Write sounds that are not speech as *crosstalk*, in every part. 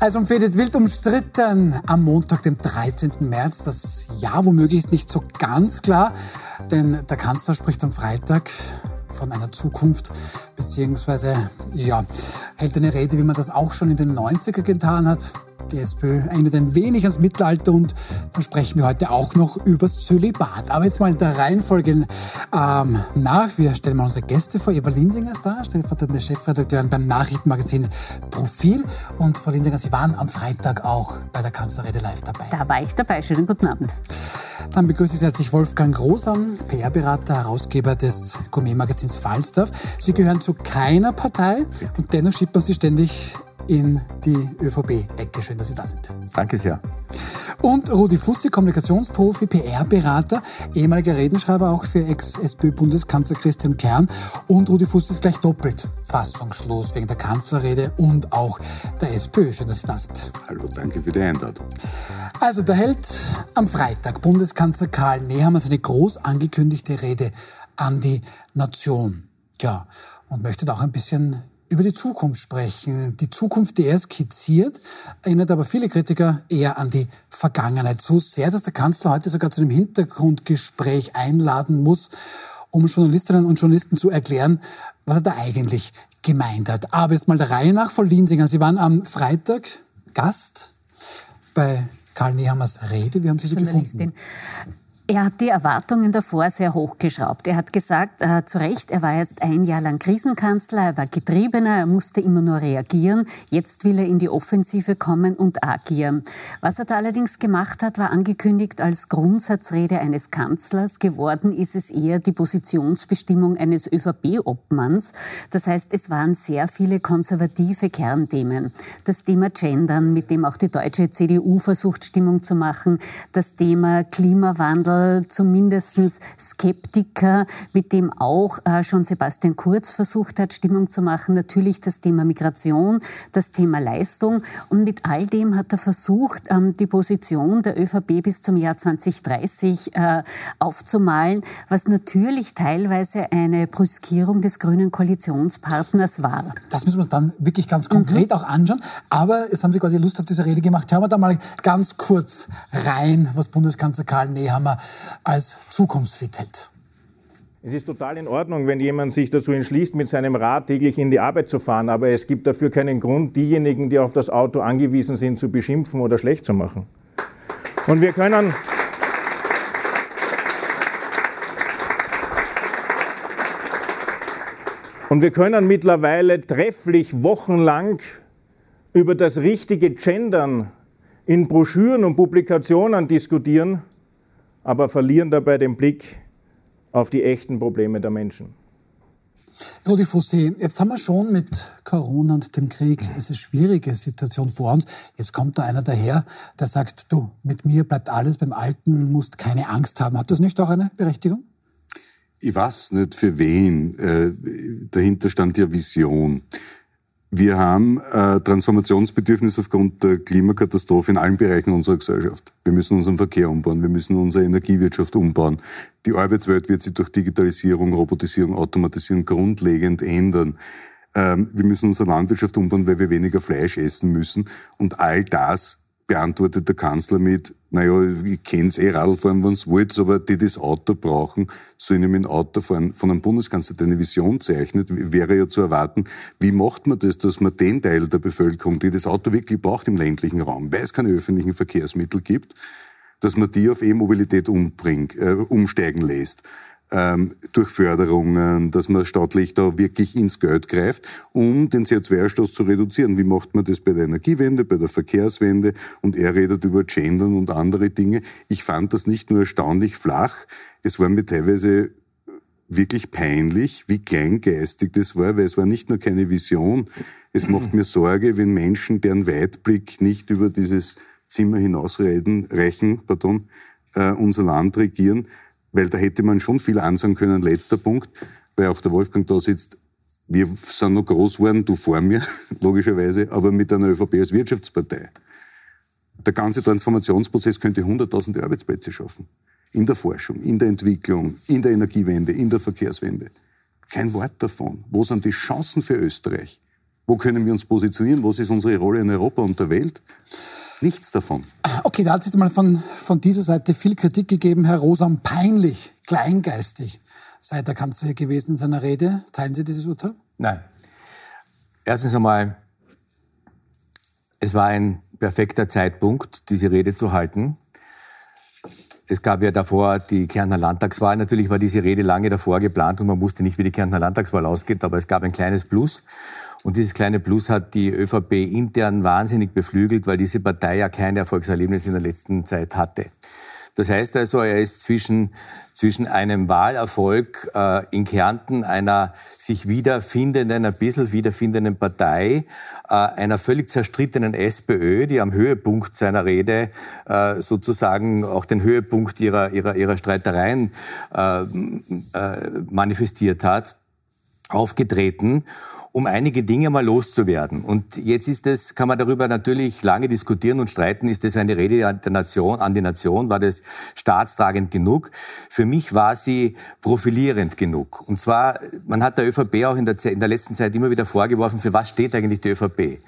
Also umfädet wild umstritten am Montag, dem 13. März. Das Jahr womöglich ist nicht so ganz klar, denn der Kanzler spricht am Freitag von einer Zukunft, beziehungsweise ja, hält eine Rede, wie man das auch schon in den 90er getan hat. Die SPÖ erinnert ein wenig ans Mittelalter und dann sprechen wir heute auch noch über Zölibat. Aber jetzt mal in der Reihenfolge ähm, nach. Wir stellen mal unsere Gäste vor. Eva Linsinger ist da, stellvertretende Chefredakteurin beim Nachrichtenmagazin Profil. Und Frau Linsinger, Sie waren am Freitag auch bei der Kanzlerrede live dabei. Da war ich dabei. Schönen guten Abend. Dann begrüße ich herzlich Wolfgang Großam, PR-Berater, Herausgeber des Gourmet-Magazins Falstaff. Sie gehören zu keiner Partei und dennoch schiebt man Sie ständig in die ÖVP-Ecke. Schön, dass Sie da sind. Danke sehr. Und Rudi Fussi, Kommunikationsprofi, PR-Berater, ehemaliger Redenschreiber auch für Ex-SPÖ-Bundeskanzler Christian Kern. Und Rudi Fussi ist gleich doppelt fassungslos wegen der Kanzlerrede und auch der SPÖ. Schön, dass Sie da sind. Hallo, danke für die Einladung. Also, da hält am Freitag Bundeskanzler Karl Nehammer seine groß angekündigte Rede an die Nation. Tja, und möchte auch ein bisschen über die Zukunft sprechen. Die Zukunft, die er skizziert, erinnert aber viele Kritiker eher an die Vergangenheit. So sehr, dass der Kanzler heute sogar zu einem Hintergrundgespräch einladen muss, um Journalistinnen und Journalisten zu erklären, was er da eigentlich gemeint hat. Aber jetzt mal der Reihe nach, Frau Liensinger. Sie waren am Freitag Gast bei Karl Nehammers Rede. Wie haben Sie sie gefunden? Er hat die Erwartungen davor sehr hochgeschraubt. Er hat gesagt, äh, zu Recht, er war jetzt ein Jahr lang Krisenkanzler, er war getriebener, er musste immer nur reagieren. Jetzt will er in die Offensive kommen und agieren. Was er da allerdings gemacht hat, war angekündigt als Grundsatzrede eines Kanzlers. Geworden ist es eher die Positionsbestimmung eines ÖVP-Obmanns. Das heißt, es waren sehr viele konservative Kernthemen. Das Thema Gendern, mit dem auch die deutsche CDU versucht, Stimmung zu machen. Das Thema Klimawandel äh, zumindest Skeptiker, mit dem auch äh, schon Sebastian Kurz versucht hat, Stimmung zu machen. Natürlich das Thema Migration, das Thema Leistung. Und mit all dem hat er versucht, ähm, die Position der ÖVP bis zum Jahr 2030 äh, aufzumalen, was natürlich teilweise eine Brüskierung des grünen Koalitionspartners war. Das müssen wir uns dann wirklich ganz konkret mhm. auch anschauen. Aber jetzt haben Sie quasi Lust auf diese Rede gemacht. Hören wir da mal ganz kurz rein, was Bundeskanzler Karl Nehammer als zukunftsfit hält. Es ist total in Ordnung, wenn jemand sich dazu entschließt, mit seinem Rad täglich in die Arbeit zu fahren, aber es gibt dafür keinen Grund, diejenigen, die auf das Auto angewiesen sind, zu beschimpfen oder schlecht zu machen. Und wir können, Und wir können mittlerweile trefflich wochenlang über das richtige Gendern in Broschüren und Publikationen diskutieren aber verlieren dabei den Blick auf die echten Probleme der Menschen. Rudi Fussi, jetzt haben wir schon mit Corona und dem Krieg eine schwierige Situation vor uns. Jetzt kommt da einer daher, der sagt, du, mit mir bleibt alles beim Alten, musst keine Angst haben. Hat das nicht auch eine Berechtigung? Ich weiß nicht für wen. Äh, dahinter stand ja Vision. Wir haben äh, Transformationsbedürfnis aufgrund der Klimakatastrophe in allen Bereichen unserer Gesellschaft. Wir müssen unseren Verkehr umbauen, wir müssen unsere Energiewirtschaft umbauen. Die Arbeitswelt wird sich durch Digitalisierung, Robotisierung, Automatisierung grundlegend ändern. Ähm, wir müssen unsere Landwirtschaft umbauen, weil wir weniger Fleisch essen müssen. Und all das beantwortet der Kanzler mit, naja, ich kenn's eh Radlfahren, wenn's wollt, aber die das Auto brauchen, sollen mit dem Auto fahren. Von einem Bundeskanzler, der eine Vision zeichnet, wäre ja zu erwarten, wie macht man das, dass man den Teil der Bevölkerung, die das Auto wirklich braucht im ländlichen Raum, weil es keine öffentlichen Verkehrsmittel gibt, dass man die auf E-Mobilität äh, umsteigen lässt ähm, durch Förderungen, dass man staatlich da wirklich ins Geld greift, um den CO2-Ausstoß zu reduzieren. Wie macht man das bei der Energiewende, bei der Verkehrswende? Und er redet über Gendern und andere Dinge. Ich fand das nicht nur erstaunlich flach, es war mir teilweise wirklich peinlich, wie kleingeistig das war, weil es war nicht nur keine Vision. Es macht mir Sorge, wenn Menschen, deren Weitblick nicht über dieses Zimmer hinausreichen, reichen, pardon, äh, unser Land regieren, weil da hätte man schon viel ansagen können. Letzter Punkt, weil auch der Wolfgang da sitzt. Wir sind noch groß geworden, du vor mir, *laughs* logischerweise, aber mit einer ÖVP als Wirtschaftspartei. Der ganze Transformationsprozess könnte 100.000 Arbeitsplätze schaffen. In der Forschung, in der Entwicklung, in der Energiewende, in der Verkehrswende. Kein Wort davon. Wo sind die Chancen für Österreich? Wo können wir uns positionieren? Was ist unsere Rolle in Europa und der Welt? Nichts davon. Okay, da hat es mal von, von dieser Seite viel Kritik gegeben, Herr Rosam, peinlich, kleingeistig sei der Kanzler gewesen in seiner Rede. Teilen Sie dieses Urteil? Nein. Erstens einmal, es war ein perfekter Zeitpunkt, diese Rede zu halten. Es gab ja davor die Kärntner Landtagswahl. Natürlich war diese Rede lange davor geplant und man wusste nicht, wie die Kärntner Landtagswahl ausgeht, aber es gab ein kleines Plus. Und dieses kleine Plus hat die ÖVP intern wahnsinnig beflügelt, weil diese Partei ja kein Erfolgserlebnis in der letzten Zeit hatte. Das heißt also, er ist zwischen, zwischen einem Wahlerfolg äh, in Kärnten, einer sich wiederfindenden, ein bisschen wiederfindenden Partei, äh, einer völlig zerstrittenen SPÖ, die am Höhepunkt seiner Rede äh, sozusagen auch den Höhepunkt ihrer, ihrer, ihrer Streitereien äh, äh, manifestiert hat, aufgetreten um einige Dinge mal loszuwerden. Und jetzt ist es, kann man darüber natürlich lange diskutieren und streiten, ist das eine Rede der Nation, an die Nation, war das staatstragend genug? Für mich war sie profilierend genug. Und zwar, man hat der ÖVP auch in der, in der letzten Zeit immer wieder vorgeworfen, für was steht eigentlich die ÖVP?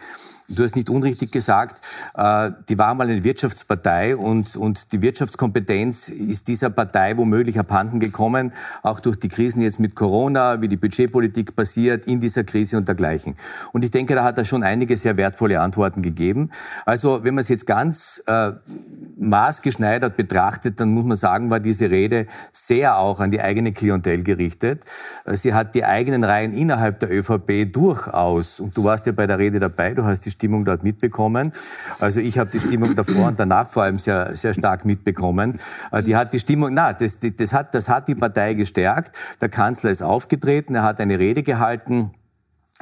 Du hast nicht unrichtig gesagt, äh, die war mal eine Wirtschaftspartei und, und die Wirtschaftskompetenz ist dieser Partei womöglich abhanden gekommen, auch durch die Krisen jetzt mit Corona, wie die Budgetpolitik passiert in dieser Krise und dergleichen. Und ich denke, da hat er schon einige sehr wertvolle Antworten gegeben. Also wenn man es jetzt ganz äh, maßgeschneidert betrachtet, dann muss man sagen, war diese Rede sehr auch an die eigene Klientel gerichtet. Äh, sie hat die eigenen Reihen innerhalb der ÖVP durchaus, und du warst ja bei der Rede dabei, du hast die Stimmung dort mitbekommen. Also ich habe die Stimmung davor und danach vor allem sehr, sehr stark mitbekommen. Äh, die hat die Stimmung, na, das, das, hat, das hat die Partei gestärkt. Der Kanzler ist aufgetreten, er hat eine Rede gehalten.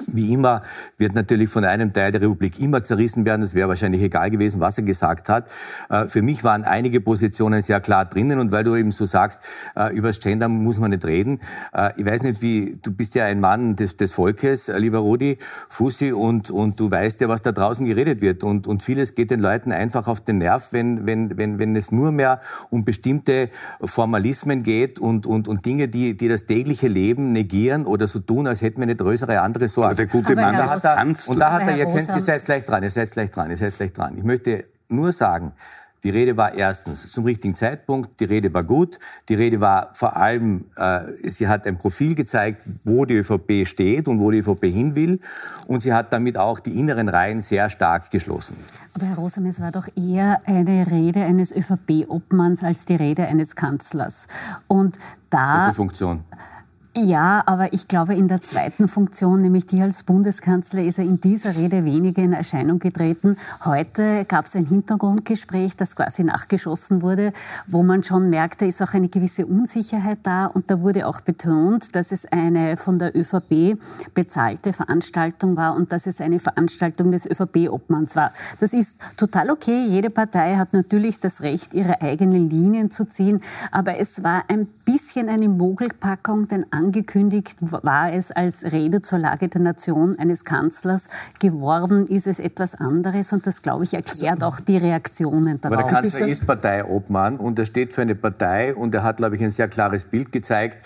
Wie immer wird natürlich von einem Teil der Republik immer zerrissen werden. Es wäre wahrscheinlich egal gewesen, was er gesagt hat. Äh, für mich waren einige Positionen sehr klar drinnen. Und weil du eben so sagst, äh, über das Gender muss man nicht reden. Äh, ich weiß nicht, wie, du bist ja ein Mann des, des Volkes, lieber Rudi Fussi, und, und du weißt ja, was da draußen geredet wird. Und, und vieles geht den Leuten einfach auf den Nerv, wenn, wenn, wenn, wenn es nur mehr um bestimmte Formalismen geht und, und, und Dinge, die, die das tägliche Leben negieren oder so tun, als hätten wir eine größere andere Sorge. Aber der gute Mann, da hat er, Und da hat er, ihr kennt, ihr seid gleich dran, ihr seid gleich dran, ihr seid gleich dran. Ich möchte nur sagen, die Rede war erstens zum richtigen Zeitpunkt, die Rede war gut, die Rede war vor allem, äh, sie hat ein Profil gezeigt, wo die ÖVP steht und wo die ÖVP hin will und sie hat damit auch die inneren Reihen sehr stark geschlossen. Aber Herr Rosam, es war doch eher eine Rede eines ÖVP-Obmanns als die Rede eines Kanzlers. Und da... Funktion. Ja, aber ich glaube, in der zweiten Funktion, nämlich die als Bundeskanzler, ist er in dieser Rede weniger in Erscheinung getreten. Heute gab es ein Hintergrundgespräch, das quasi nachgeschossen wurde, wo man schon merkte, ist auch eine gewisse Unsicherheit da. Und da wurde auch betont, dass es eine von der ÖVP bezahlte Veranstaltung war und dass es eine Veranstaltung des ÖVP-Obmanns war. Das ist total okay. Jede Partei hat natürlich das Recht, ihre eigenen Linien zu ziehen. Aber es war ein bisschen eine Mogelpackung, denn angekündigt war es als Rede zur Lage der Nation eines Kanzlers. Geworden ist es etwas anderes und das, glaube ich, erklärt also, auch die Reaktionen darauf. Aber der Kanzler ist Parteiobmann und er steht für eine Partei und er hat, glaube ich, ein sehr klares Bild gezeigt,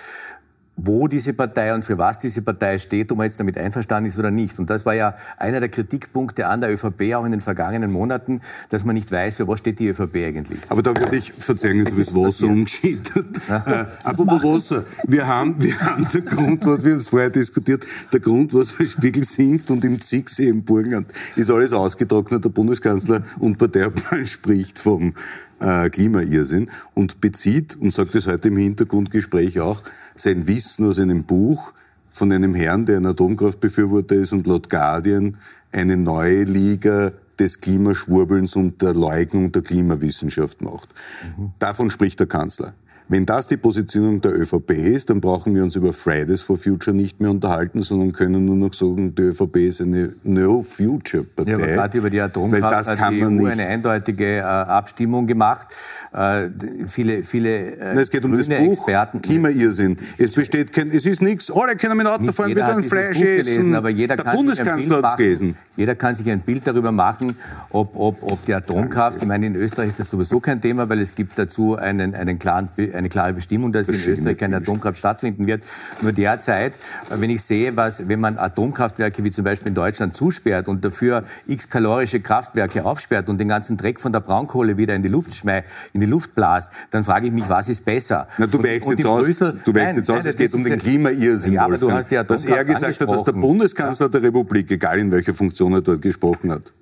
wo diese Partei und für was diese Partei steht, ob man jetzt damit einverstanden ist oder nicht. Und das war ja einer der Kritikpunkte an der ÖVP auch in den vergangenen Monaten, dass man nicht weiß, für was steht die ÖVP eigentlich. Aber da würde ich verzeihen, du bist Wasser umgeschieden. *laughs* Äh, apropos Wasser, wir haben, wir haben den Grund, was wir uns vorher diskutiert, der Grund, was der Spiegel sinkt und im Zicksee im Burgenland ist alles ausgetrocknet. Der Bundeskanzler und Parteiobmann *laughs* spricht vom äh, Klimairrsinn und bezieht, und sagt es heute im Hintergrundgespräch auch, sein Wissen aus einem Buch von einem Herrn, der ein Atomkraftbefürworter ist und laut Guardian eine neue Liga des Klimaschwurbelns und der Leugnung der Klimawissenschaft macht. Mhm. Davon spricht der Kanzler. Wenn das die Positionierung der ÖVP ist, dann brauchen wir uns über Fridays for Future nicht mehr unterhalten, sondern können nur noch sagen, die ÖVP ist eine No-Future-Partei. Ja, aber gerade über die Atomkraft hat die EU nicht. eine eindeutige äh, Abstimmung gemacht. Äh, viele, viele äh, Nein, es geht um das Buch Experten. Klimairrsinn. Es besteht kein, es ist nichts, alle können mit Auto fahren, wir können Fleisch essen. aber jeder der kann Bundeskanzler hat es gelesen. Jeder kann sich ein Bild darüber machen, ob, ob, ob die Atomkraft, ich meine, in Österreich ist das sowieso kein Thema, weil es gibt dazu einen, einen klaren eine klare Bestimmung, dass in Österreich keine Atomkraft stattfinden wird. Nur derzeit, wenn ich sehe, was, wenn man Atomkraftwerke wie zum Beispiel in Deutschland zusperrt und dafür x kalorische Kraftwerke aufsperrt und den ganzen Dreck von der Braunkohle wieder in die Luft schmeißt, in die Luft blast, dann frage ich mich, was ist besser? Na, du wächst jetzt aus, Brüssel, du wächst jetzt aus, es geht um den Klimairrsinn, ja, aber du hast ja dass er gesagt hat, dass der Bundeskanzler der Republik, egal in welcher Funktion er dort gesprochen hat,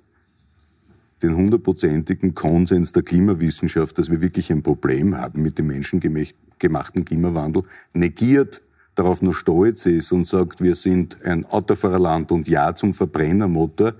den hundertprozentigen Konsens der Klimawissenschaft, dass wir wirklich ein Problem haben mit dem menschengemachten Klimawandel, negiert, darauf nur stolz ist und sagt, wir sind ein Autofahrerland und ja zum Verbrennermotor,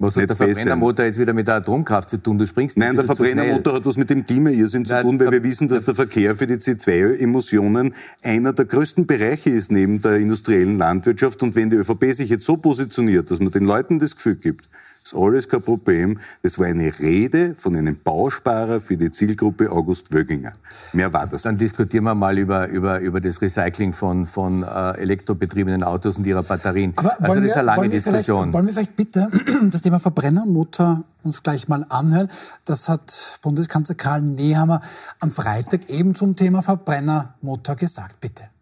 was hat der Verbrennermotor jetzt wieder mit der Atomkraft zu tun? Du springst Nein, der Verbrennermotor hat was mit dem Klimairrsinn zu tun, weil wir wissen, dass der Verkehr für die CO2-Emissionen einer der größten Bereiche ist neben der industriellen Landwirtschaft. Und wenn die ÖVP sich jetzt so positioniert, dass man den Leuten das Gefühl gibt, ist alles kein Problem. Das war eine Rede von einem Bausparer für die Zielgruppe August Wöginger. Mehr war das. Dann diskutieren wir mal über, über, über das Recycling von, von äh, elektrobetriebenen Autos und ihrer Batterien. Aber also das ist eine lange Diskussion. Wollen wir vielleicht bitte *clears throat* das Thema Verbrennermotor uns gleich mal anhören? Das hat Bundeskanzler Karl Nehammer am Freitag eben zum Thema Verbrennermotor gesagt. Bitte.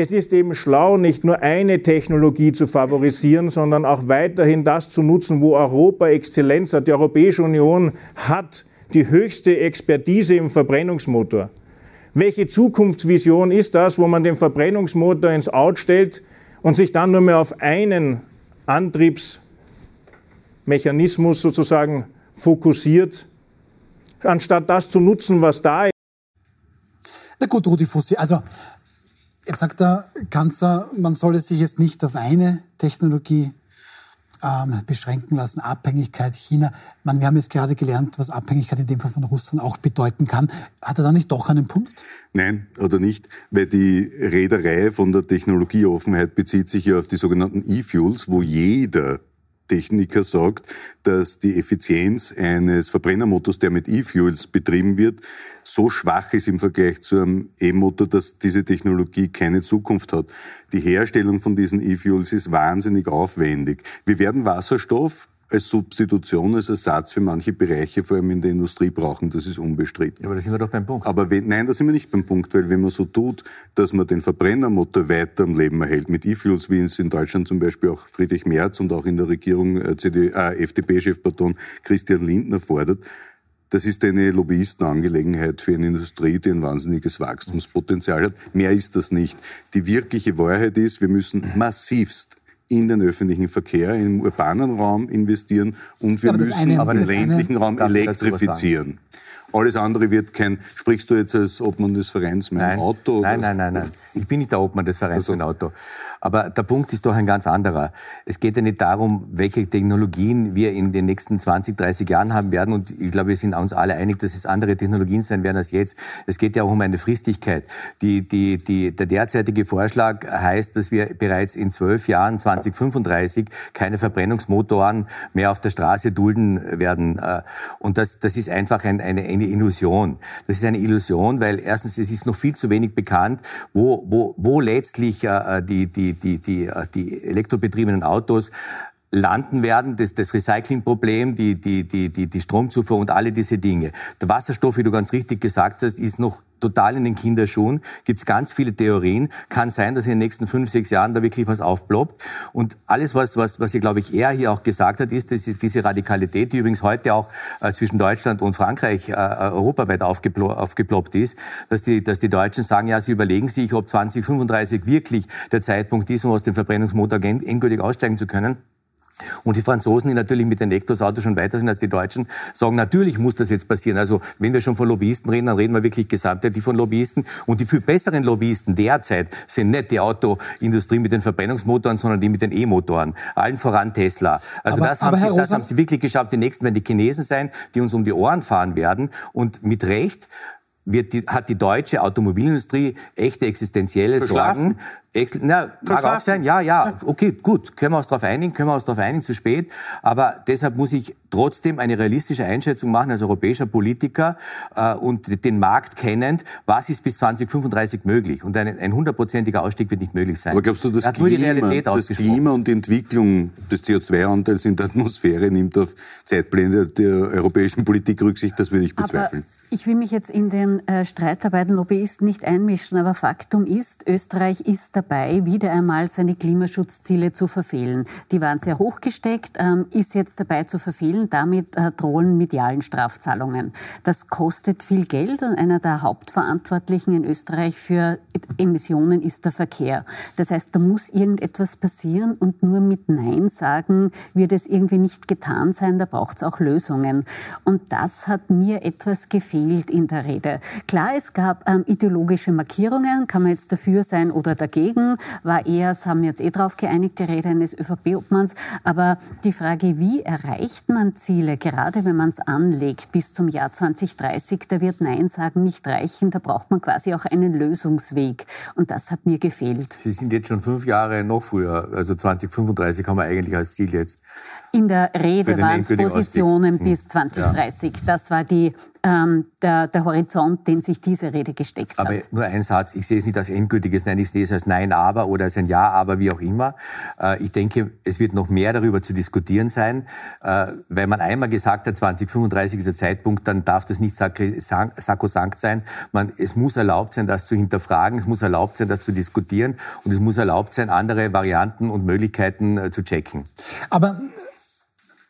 Es ist eben schlau, nicht nur eine Technologie zu favorisieren, sondern auch weiterhin das zu nutzen, wo Europa Exzellenz hat. Die Europäische Union hat die höchste Expertise im Verbrennungsmotor. Welche Zukunftsvision ist das, wo man den Verbrennungsmotor ins Out stellt und sich dann nur mehr auf einen Antriebsmechanismus sozusagen fokussiert, anstatt das zu nutzen, was da ist? Na gut, Rudi Fussi, also Jetzt sagt der Kanzler, man solle sich jetzt nicht auf eine Technologie ähm, beschränken lassen, Abhängigkeit China. Man, wir haben jetzt gerade gelernt, was Abhängigkeit in dem Fall von Russland auch bedeuten kann. Hat er da nicht doch einen Punkt? Nein, oder nicht, weil die Reederei von der Technologieoffenheit bezieht sich ja auf die sogenannten E-Fuels, wo jeder Techniker sagt, dass die Effizienz eines Verbrennermotors, der mit E-Fuels betrieben wird, so schwach ist im Vergleich zu einem E-Motor, dass diese Technologie keine Zukunft hat. Die Herstellung von diesen E-Fuels ist wahnsinnig aufwendig. Wir werden Wasserstoff als Substitution, als Ersatz für manche Bereiche, vor allem in der Industrie, brauchen. Das ist unbestritten. Ja, aber da sind wir doch beim Punkt. Aber wenn, nein, da sind wir nicht beim Punkt, weil wenn man so tut, dass man den Verbrennermotor weiter am Leben erhält, mit E-Fuels, wie es in Deutschland zum Beispiel auch Friedrich Merz und auch in der Regierung äh, äh, FDP-Chef, Christian Lindner fordert, das ist eine Lobbyistenangelegenheit für eine Industrie, die ein wahnsinniges Wachstumspotenzial hat. Mehr ist das nicht. Die wirkliche Wahrheit ist, wir müssen massivst in den öffentlichen Verkehr, im urbanen Raum investieren und wir müssen den ländlichen Raum elektrifizieren. Alles andere wird kein. Sprichst du jetzt als Obmann des Vereins Mein nein, Auto? Nein, nein, nein, nein. Ich bin nicht der Obmann des Vereins also. Mein Auto. Aber der Punkt ist doch ein ganz anderer. Es geht ja nicht darum, welche Technologien wir in den nächsten 20, 30 Jahren haben werden. Und ich glaube, wir sind uns alle einig, dass es andere Technologien sein werden als jetzt. Es geht ja auch um eine Fristigkeit. Die, die, die, der derzeitige Vorschlag heißt, dass wir bereits in zwölf Jahren, 2035, keine Verbrennungsmotoren mehr auf der Straße dulden werden. Äh, und das, das ist einfach ein, eine, eine Illusion. Das ist eine Illusion, weil erstens, es ist noch viel zu wenig bekannt, wo, wo, wo letztlich äh, die, die die, die, die, die elektrobetriebenen Autos landen werden, das, das Recyclingproblem, die, die, die, die, die Stromzufuhr und alle diese Dinge. Der Wasserstoff, wie du ganz richtig gesagt hast, ist noch total in den Kinderschuhen. Gibt es ganz viele Theorien. Kann sein, dass in den nächsten fünf, sechs Jahren da wirklich was aufploppt. Und alles, was, was, was, glaube ich, er hier auch gesagt hat, ist, dass diese Radikalität, die übrigens heute auch äh, zwischen Deutschland und Frankreich äh, europaweit aufgeplo aufgeploppt ist, dass die, dass die Deutschen sagen, ja, sie überlegen sich, ob 2035 wirklich der Zeitpunkt ist, um aus dem Verbrennungsmotor endgültig aussteigen zu können. Und die Franzosen, die natürlich mit den Elektroautos schon weiter sind als die Deutschen, sagen, natürlich muss das jetzt passieren. Also wenn wir schon von Lobbyisten reden, dann reden wir wirklich gesamtheitlich von Lobbyisten. Und die viel besseren Lobbyisten derzeit sind nicht die Autoindustrie mit den Verbrennungsmotoren, sondern die mit den E-Motoren. Allen voran Tesla. Also aber, das, haben sie, das haben sie wirklich geschafft. Die nächsten werden die Chinesen sein, die uns um die Ohren fahren werden. Und mit Recht die, hat die deutsche Automobilindustrie echte existenzielle Sorgen Excel, na, mag auch sein, ja, ja, okay, gut, können wir uns darauf einigen, können wir uns darauf einigen, zu spät. Aber deshalb muss ich trotzdem eine realistische Einschätzung machen als europäischer Politiker äh, und den Markt kennend, was ist bis 2035 möglich. Und ein hundertprozentiger Ausstieg wird nicht möglich sein. Aber glaubst du, das, da Klima, das Klima und die Entwicklung des CO2-Anteils in der Atmosphäre nimmt auf Zeitpläne der europäischen Politik Rücksicht? Das würde ich bezweifeln. Aber ich will mich jetzt in den äh, Streit bei den Lobbyisten nicht einmischen, aber Faktum ist, Österreich ist dabei, wieder einmal seine Klimaschutzziele zu verfehlen. Die waren sehr hoch gesteckt, ähm, ist jetzt dabei zu verfehlen. Damit äh, drohen medialen Strafzahlungen. Das kostet viel Geld und einer der Hauptverantwortlichen in Österreich für Emissionen ist der Verkehr. Das heißt, da muss irgendetwas passieren und nur mit Nein sagen wird es irgendwie nicht getan sein. Da braucht es auch Lösungen. Und das hat mir etwas gefehlt in der Rede. Klar, es gab ähm, ideologische Markierungen, kann man jetzt dafür sein oder dagegen, war eher, das haben wir jetzt eh drauf geeinigt, die Rede eines ÖVP-Obmanns, aber die Frage, wie erreicht man Ziele, gerade wenn man es anlegt bis zum Jahr 2030, da wird Nein sagen nicht reichen, da braucht man quasi auch einen Lösungsweg und das hat mir gefehlt. Sie sind jetzt schon fünf Jahre noch früher, also 2035 haben wir eigentlich als Ziel jetzt. In der Rede waren es Positionen Ausstieg. bis 2030. Ja. Das war die, ähm, der, der, Horizont, den sich diese Rede gesteckt aber hat. Aber nur ein Satz. Ich sehe es nicht als endgültiges Nein, ich sehe es als Nein, aber oder als ein Ja, aber wie auch immer. Äh, ich denke, es wird noch mehr darüber zu diskutieren sein. Äh, wenn man einmal gesagt hat, 2035 ist der Zeitpunkt, dann darf das nicht sakrosankt sein. Man, es muss erlaubt sein, das zu hinterfragen. Es muss erlaubt sein, das zu diskutieren. Und es muss erlaubt sein, andere Varianten und Möglichkeiten äh, zu checken. Aber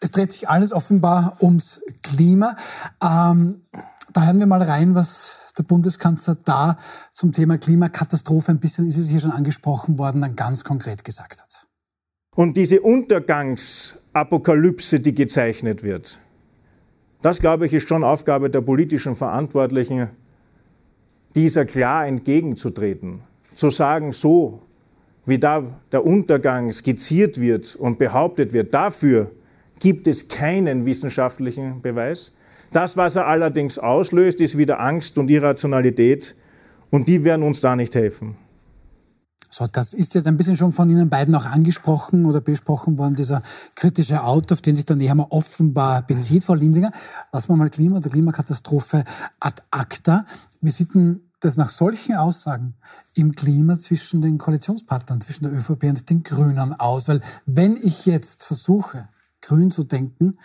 es dreht sich alles offenbar ums Klima. Ähm, da hören wir mal rein, was der Bundeskanzler da zum Thema Klimakatastrophe, ein bisschen ist es hier schon angesprochen worden, dann ganz konkret gesagt hat. Und diese Untergangsapokalypse, die gezeichnet wird, das, glaube ich, ist schon Aufgabe der politischen Verantwortlichen, dieser klar entgegenzutreten. Zu sagen, so wie da der Untergang skizziert wird und behauptet wird, dafür gibt es keinen wissenschaftlichen Beweis. Das, was er allerdings auslöst, ist wieder Angst und Irrationalität und die werden uns da nicht helfen. So, das ist jetzt ein bisschen schon von Ihnen beiden auch angesprochen oder besprochen worden, dieser kritische Out, auf den sich der Nehammer offenbar bezieht, Frau Linsinger. Lassen wir mal Klima oder Klimakatastrophe ad acta. Wie sieht denn das nach solchen Aussagen im Klima zwischen den Koalitionspartnern, zwischen der ÖVP und den Grünen aus? Weil wenn ich jetzt versuche, grün zu denken,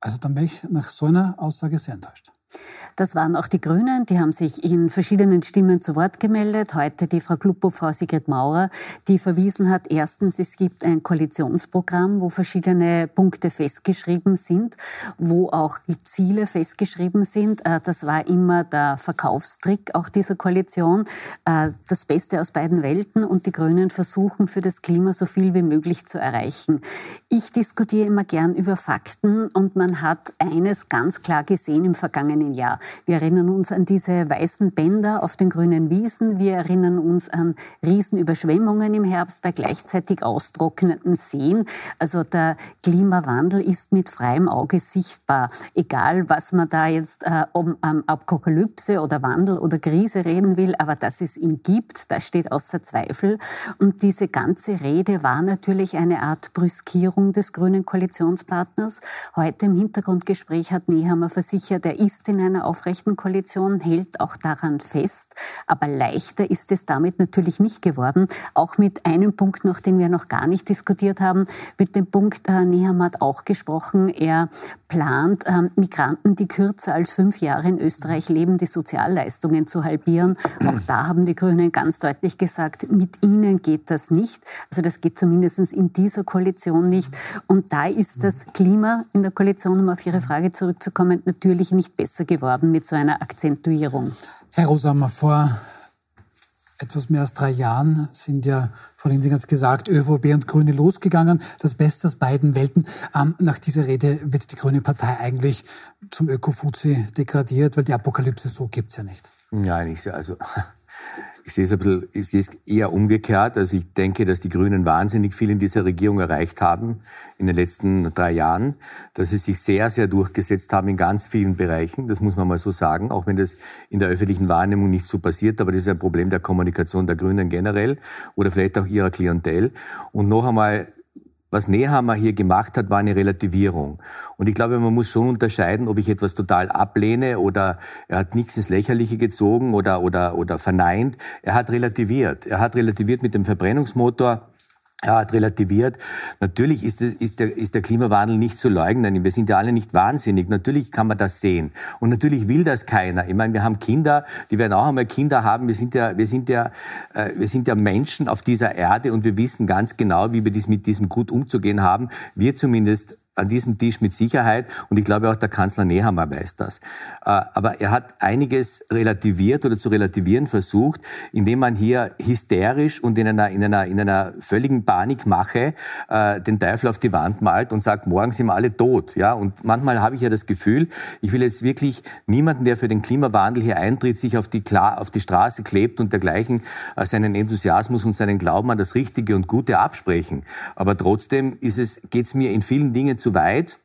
also dann wäre ich nach so einer Aussage sehr enttäuscht. Das waren auch die Grünen, die haben sich in verschiedenen Stimmen zu Wort gemeldet. Heute die Frau Kluppo, Frau Sigrid Maurer, die verwiesen hat, erstens, es gibt ein Koalitionsprogramm, wo verschiedene Punkte festgeschrieben sind, wo auch Ziele festgeschrieben sind. Äh, das war immer der Verkaufstrick auch dieser Koalition. Äh, das Beste aus beiden Welten und die Grünen versuchen für das Klima so viel wie möglich zu erreichen. Ich diskutiere immer gern über Fakten und man hat eines ganz klar gesehen im vergangenen Jahr. Wir erinnern uns an diese weißen Bänder auf den grünen Wiesen. Wir erinnern uns an Riesenüberschwemmungen im Herbst bei gleichzeitig austrocknenden Seen. Also der Klimawandel ist mit freiem Auge sichtbar. Egal, was man da jetzt äh, um ähm, Apokalypse oder Wandel oder Krise reden will, aber dass es ihn gibt, das steht außer Zweifel. Und diese ganze Rede war natürlich eine Art Brüskierung des grünen Koalitionspartners. Heute im Hintergrundgespräch hat Nehammer versichert, er ist in einer aufrechten Koalition hält auch daran fest. Aber leichter ist es damit natürlich nicht geworden. Auch mit einem Punkt noch, den wir noch gar nicht diskutiert haben. Mit dem Punkt, äh, Neham hat auch gesprochen, er plant, äh, Migranten, die kürzer als fünf Jahre in Österreich leben, die Sozialleistungen zu halbieren. Auch da haben die Grünen ganz deutlich gesagt, mit ihnen geht das nicht. Also das geht zumindest in dieser Koalition nicht. Und da ist das Klima in der Koalition, um auf Ihre Frage zurückzukommen, natürlich nicht besser geworden haben mit so einer Akzentuierung. Herr Rosamer, vor etwas mehr als drei Jahren sind ja, Frau Linsing hat es gesagt, ÖVP und Grüne losgegangen. Das Beste aus beiden Welten. Ähm, nach dieser Rede wird die Grüne Partei eigentlich zum Ökofuzi degradiert, weil die Apokalypse so gibt es ja nicht. Nein, ich, also Ich sehe es ein bisschen, ich sehe es eher umgekehrt. Also ich denke, dass die Grünen wahnsinnig viel in dieser Regierung erreicht haben in den letzten drei Jahren, dass sie sich sehr, sehr durchgesetzt haben in ganz vielen Bereichen. Das muss man mal so sagen, auch wenn das in der öffentlichen Wahrnehmung nicht so passiert. Aber das ist ein Problem der Kommunikation der Grünen generell oder vielleicht auch ihrer Klientel. Und noch einmal, was Nehammer hier gemacht hat, war eine Relativierung. Und ich glaube, man muss schon unterscheiden, ob ich etwas total ablehne oder er hat nichts ins Lächerliche gezogen oder, oder, oder verneint. Er hat relativiert. Er hat relativiert mit dem Verbrennungsmotor er hat relativiert. Natürlich ist, es, ist, der, ist der Klimawandel nicht zu leugnen. Wir sind ja alle nicht wahnsinnig. Natürlich kann man das sehen. Und natürlich will das keiner. Ich meine, wir haben Kinder, die werden auch einmal Kinder haben. Wir sind ja, wir sind ja, äh, wir sind ja Menschen auf dieser Erde und wir wissen ganz genau, wie wir dies mit diesem gut umzugehen haben. Wir zumindest an diesem Tisch mit Sicherheit und ich glaube auch der Kanzler Nehammer weiß das. Äh, aber er hat einiges relativiert oder zu relativieren versucht, indem man hier hysterisch und in einer, in einer, in einer völligen Panikmache äh, den Teufel auf die Wand malt und sagt, morgen sind wir alle tot. Ja? Und manchmal habe ich ja das Gefühl, ich will jetzt wirklich niemanden, der für den Klimawandel hier eintritt, sich auf die, auf die Straße klebt und dergleichen äh, seinen Enthusiasmus und seinen Glauben an das Richtige und Gute absprechen. Aber trotzdem geht es mir in vielen Dingen zu weit.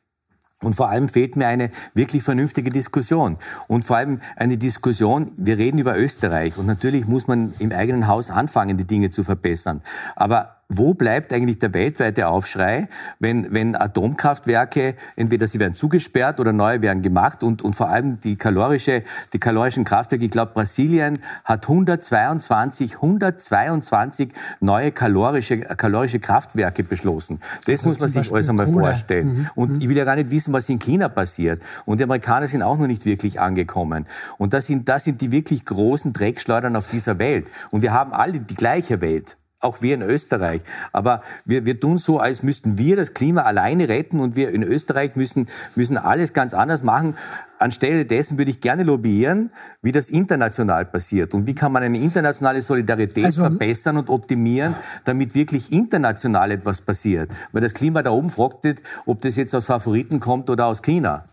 Und vor allem fehlt mir eine wirklich vernünftige Diskussion. Und vor allem eine Diskussion, wir reden über Österreich. Und natürlich muss man im eigenen Haus anfangen, die Dinge zu verbessern. Aber wo bleibt eigentlich der weltweite Aufschrei, wenn, wenn Atomkraftwerke, entweder sie werden zugesperrt oder neue werden gemacht und, und vor allem die, kalorische, die kalorischen Kraftwerke, ich glaube Brasilien hat 122, 122 neue kalorische, kalorische Kraftwerke beschlossen. Das, das muss man sich alles einmal Kohle. vorstellen. Mhm. Und mhm. ich will ja gar nicht wissen, was in China passiert. Und die Amerikaner sind auch noch nicht wirklich angekommen. Und das sind, das sind die wirklich großen Dreckschleudern auf dieser Welt. Und wir haben alle die gleiche Welt auch wir in Österreich. Aber wir, wir tun so, als müssten wir das Klima alleine retten und wir in Österreich müssen, müssen alles ganz anders machen. Anstelle dessen würde ich gerne lobbyieren, wie das international passiert und wie kann man eine internationale Solidarität also, verbessern und optimieren, damit wirklich international etwas passiert. Weil das Klima da oben fragt nicht, ob das jetzt aus Favoriten kommt oder aus China.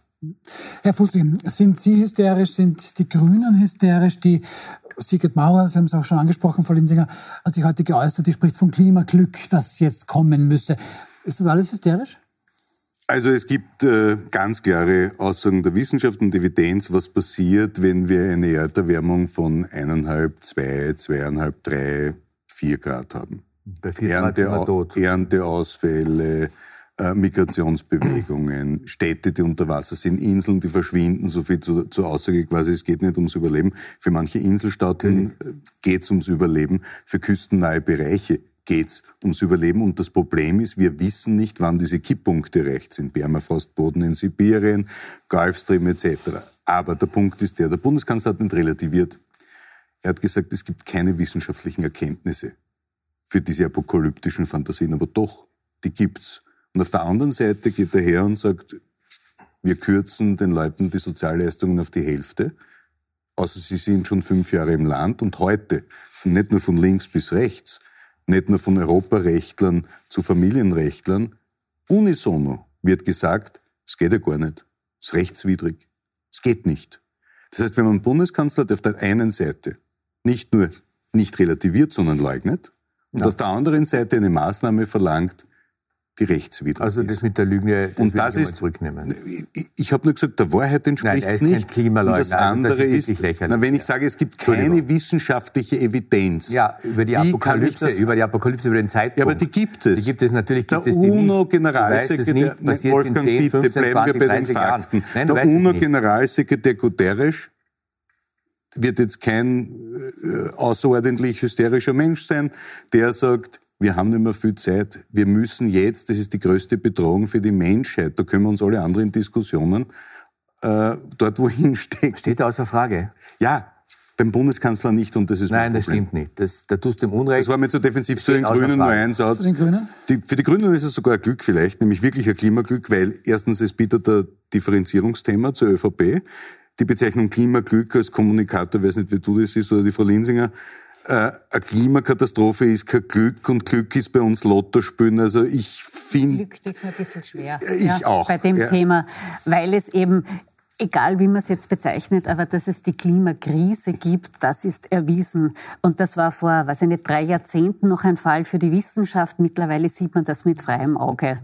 Herr Fussi, sind Sie hysterisch, sind die Grünen hysterisch, die Sigrid Mauer, Sie haben es auch schon angesprochen, Frau Linsinger, hat sich heute geäußert, die spricht von Klimaglück, das jetzt kommen müsse. Ist das alles hysterisch? Also es gibt äh, ganz klare Aussagen der Wissenschaft und Evidenz, was passiert, wenn wir eine Erderwärmung von eineinhalb, zwei, zweieinhalb, drei, vier Grad haben. Bei vier Grad Ernte, sind wir tot. Ernteausfälle, Migrationsbewegungen, Städte, die unter Wasser sind, Inseln, die verschwinden, so viel zu, zur Aussage quasi, es geht nicht ums Überleben. Für manche Inselstaaten okay. Äh, geht es ums Überleben, für küstennahe Bereiche geht es ums Überleben. Und das Problem ist, wir wissen nicht, wann diese Kipppunkte recht sind. Permafrostboden in Sibirien, Gulfstream etc. Aber der Punkt ist der, der Bundeskanzler hat nicht relativiert. Er hat gesagt, es gibt keine wissenschaftlichen Erkenntnisse für diese apokalyptischen Fantasien, aber doch, die gibt's. Und auf der anderen Seite geht er her und sagt, wir kürzen den Leuten die Sozialleistungen auf die Hälfte, außer sie sind schon fünf Jahre im Land und heute, nicht nur von links bis rechts, nicht nur von Europarechtlern zu Familienrechtlern, unisono wird gesagt, es geht ja gar nicht, es ist rechtswidrig, es geht nicht. Das heißt, wenn man Bundeskanzler auf der einen Seite nicht nur nicht relativiert, sondern leugnet, und ja. auf der anderen Seite eine Maßnahme verlangt, die rechtswidrig Also das mit der Lüge, das und das ist, zurücknehmen. Ich, ich habe nur gesagt, der Wahrheit entspricht es nicht. Und das andere also das ist, ist na, wenn ich sage, es gibt keine wissenschaftliche Evidenz. Ja, über die Apokalypse, das, über die Apokalypse, über den Zeitpunkt. Ja, aber die gibt es. Die gibt es natürlich. Gibt der UNO-Generalsekretär, Wolfgang, 10, 15, bitte, bleiben 20, wir bei den Fakten. Nein, der UNO-Generalsekretär Guterres wird jetzt kein äh, außerordentlich hysterischer Mensch sein, der sagt, wir haben nicht mehr viel Zeit. Wir müssen jetzt, das ist die größte Bedrohung für die Menschheit, da können wir uns alle anderen Diskussionen äh, dort wohin *laughs* stecken. Steht außer Frage. Ja, beim Bundeskanzler nicht und das ist Nein, das stimmt nicht. Das, da tust du im Unrecht. Das war mir zu defensiv zu den Grünen nur ein Satz. Den Grünen? Die, für die Grünen ist es sogar ein Glück vielleicht, nämlich wirklich ein Klimaglück, weil erstens es bietet ein Differenzierungsthema zur ÖVP. Die Bezeichnung Klimaglück als Kommunikator, weiß nicht, wie du das ist, oder die Frau Linsinger, äh, eine Klimakatastrophe ist kein Glück und Glück ist bei uns Lotto spielen. Also ich finde... Glück tut mir ein bisschen schwer. Ich ja, auch. Bei dem ja. Thema, weil es eben egal wie man es jetzt bezeichnet, aber dass es die Klimakrise gibt, das ist erwiesen. Und das war vor, weiß ich nicht, drei Jahrzehnten noch ein Fall für die Wissenschaft. Mittlerweile sieht man das mit freiem Auge.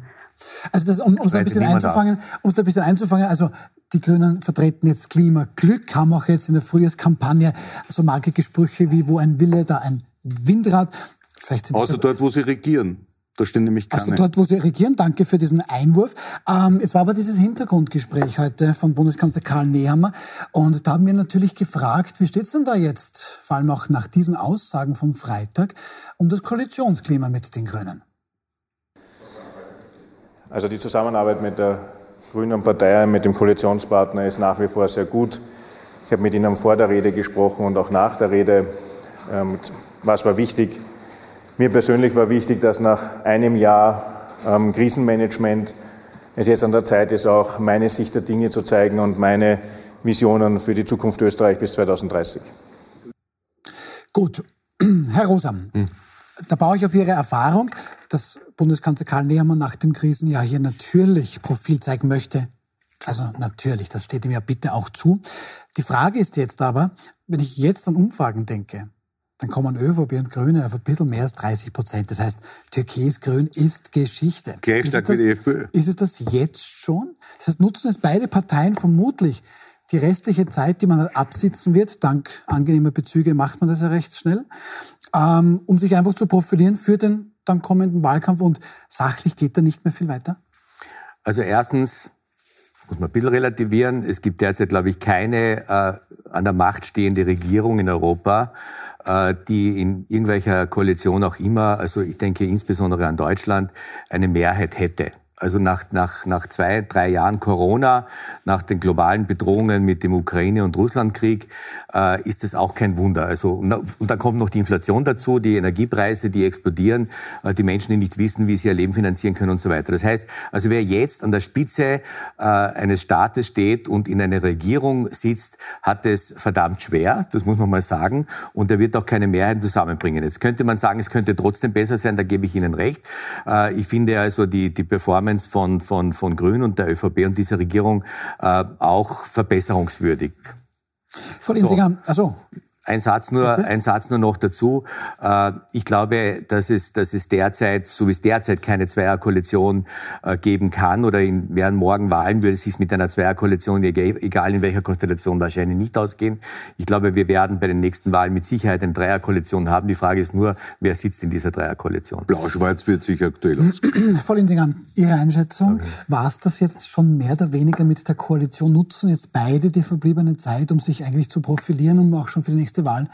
Also das, um, um es ein bisschen einzufangen, um es ein bisschen einzufangen, also die Grünen vertreten jetzt Klimaglück, haben auch jetzt in der Frühjahrskampagne so markige Sprüche wie wo ein Wille, da ein Windrad. Vielleicht sind Außer dort, wo sie regieren. Da stehen nämlich keine. Also dort, wo Sie regieren, danke für diesen Einwurf. Ähm, es war aber dieses Hintergrundgespräch heute von Bundeskanzler Karl Nehammer. Und da haben wir natürlich gefragt, wie steht es denn da jetzt, vor allem auch nach diesen Aussagen vom Freitag, um das Koalitionsklima mit den Grünen? Also die Zusammenarbeit mit der Grünen Partei, mit dem Koalitionspartner ist nach wie vor sehr gut. Ich habe mit Ihnen vor der Rede gesprochen und auch nach der Rede. Ähm, was war wichtig? Mir persönlich war wichtig, dass nach einem Jahr ähm, Krisenmanagement es jetzt an der Zeit ist, auch meine Sicht der Dinge zu zeigen und meine Visionen für die Zukunft Österreich bis 2030. Gut, *clears throat* Herr Rosam, hm. Da baue ich auf Ihre Erfahrung, dass Bundeskanzler Karl Nehammer nach dem Krisenjahr hier natürlich Profil zeigen möchte. Also natürlich, das steht ihm ja bitte auch zu. Die Frage ist jetzt aber, wenn ich jetzt an Umfragen denke, dann kommen ÖVP und Grüne auf ein bisschen mehr als 30 Prozent. Das heißt, Türkis-Grün ist Geschichte. Gleich wie die FPÖ. Ist es das jetzt schon? Das heißt, nutzen es beide Parteien vermutlich die restliche Zeit, die man absitzen wird, dank angenehmer Bezüge macht man das ja recht schnell, ähm, um sich einfach zu profilieren für den dann kommenden Wahlkampf und sachlich geht da nicht mehr viel weiter? Also erstens muss man ein bisschen relativieren. Es gibt derzeit, glaube ich, keine äh, an der Macht stehende Regierung in Europa, äh, die in irgendwelcher Koalition auch immer, also ich denke insbesondere an Deutschland, eine Mehrheit hätte. Also nach, nach, nach zwei, drei Jahren Corona, nach den globalen Bedrohungen mit dem Ukraine- und Russlandkrieg, äh, ist es auch kein Wunder. Also, und, dann kommt noch die Inflation dazu, die Energiepreise, die explodieren, äh, die Menschen, die nicht wissen, wie sie ihr Leben finanzieren können und so weiter. Das heißt, also wer jetzt an der Spitze äh, eines Staates steht und in einer Regierung sitzt, hat es verdammt schwer, das muss man mal sagen, und er wird auch keine Mehrheit zusammenbringen. Jetzt könnte man sagen, es könnte trotzdem besser sein, da gebe ich Ihnen recht. Äh, ich finde also die, die Performance Performance von, von, von Grün und der ÖVP und dieser Regierung äh, auch verbesserungswürdig. Frau Linsinger, so. also ein Satz nur, ein Satz nur noch dazu. Äh, ich glaube, dass es, dass es derzeit, so wie es derzeit keine Zweierkoalition äh, geben kann oder in, während morgen Wahlen würde es sich mit einer Zweierkoalition, egal in welcher Konstellation, wahrscheinlich nicht ausgehen. Ich glaube, wir werden bei den nächsten Wahlen mit Sicherheit eine Dreierkoalition haben. Die Frage ist nur, wer sitzt in dieser Dreierkoalition? Blau-Schwarz wird sich aktuell ausgehen. *clears throat* Frau Lindinger, Ihre Einschätzung, okay. war es das jetzt schon mehr oder weniger mit der Koalition? Nutzen jetzt beide die verbliebene Zeit, um sich eigentlich zu profilieren, um auch schon für die nächste nächste Wahl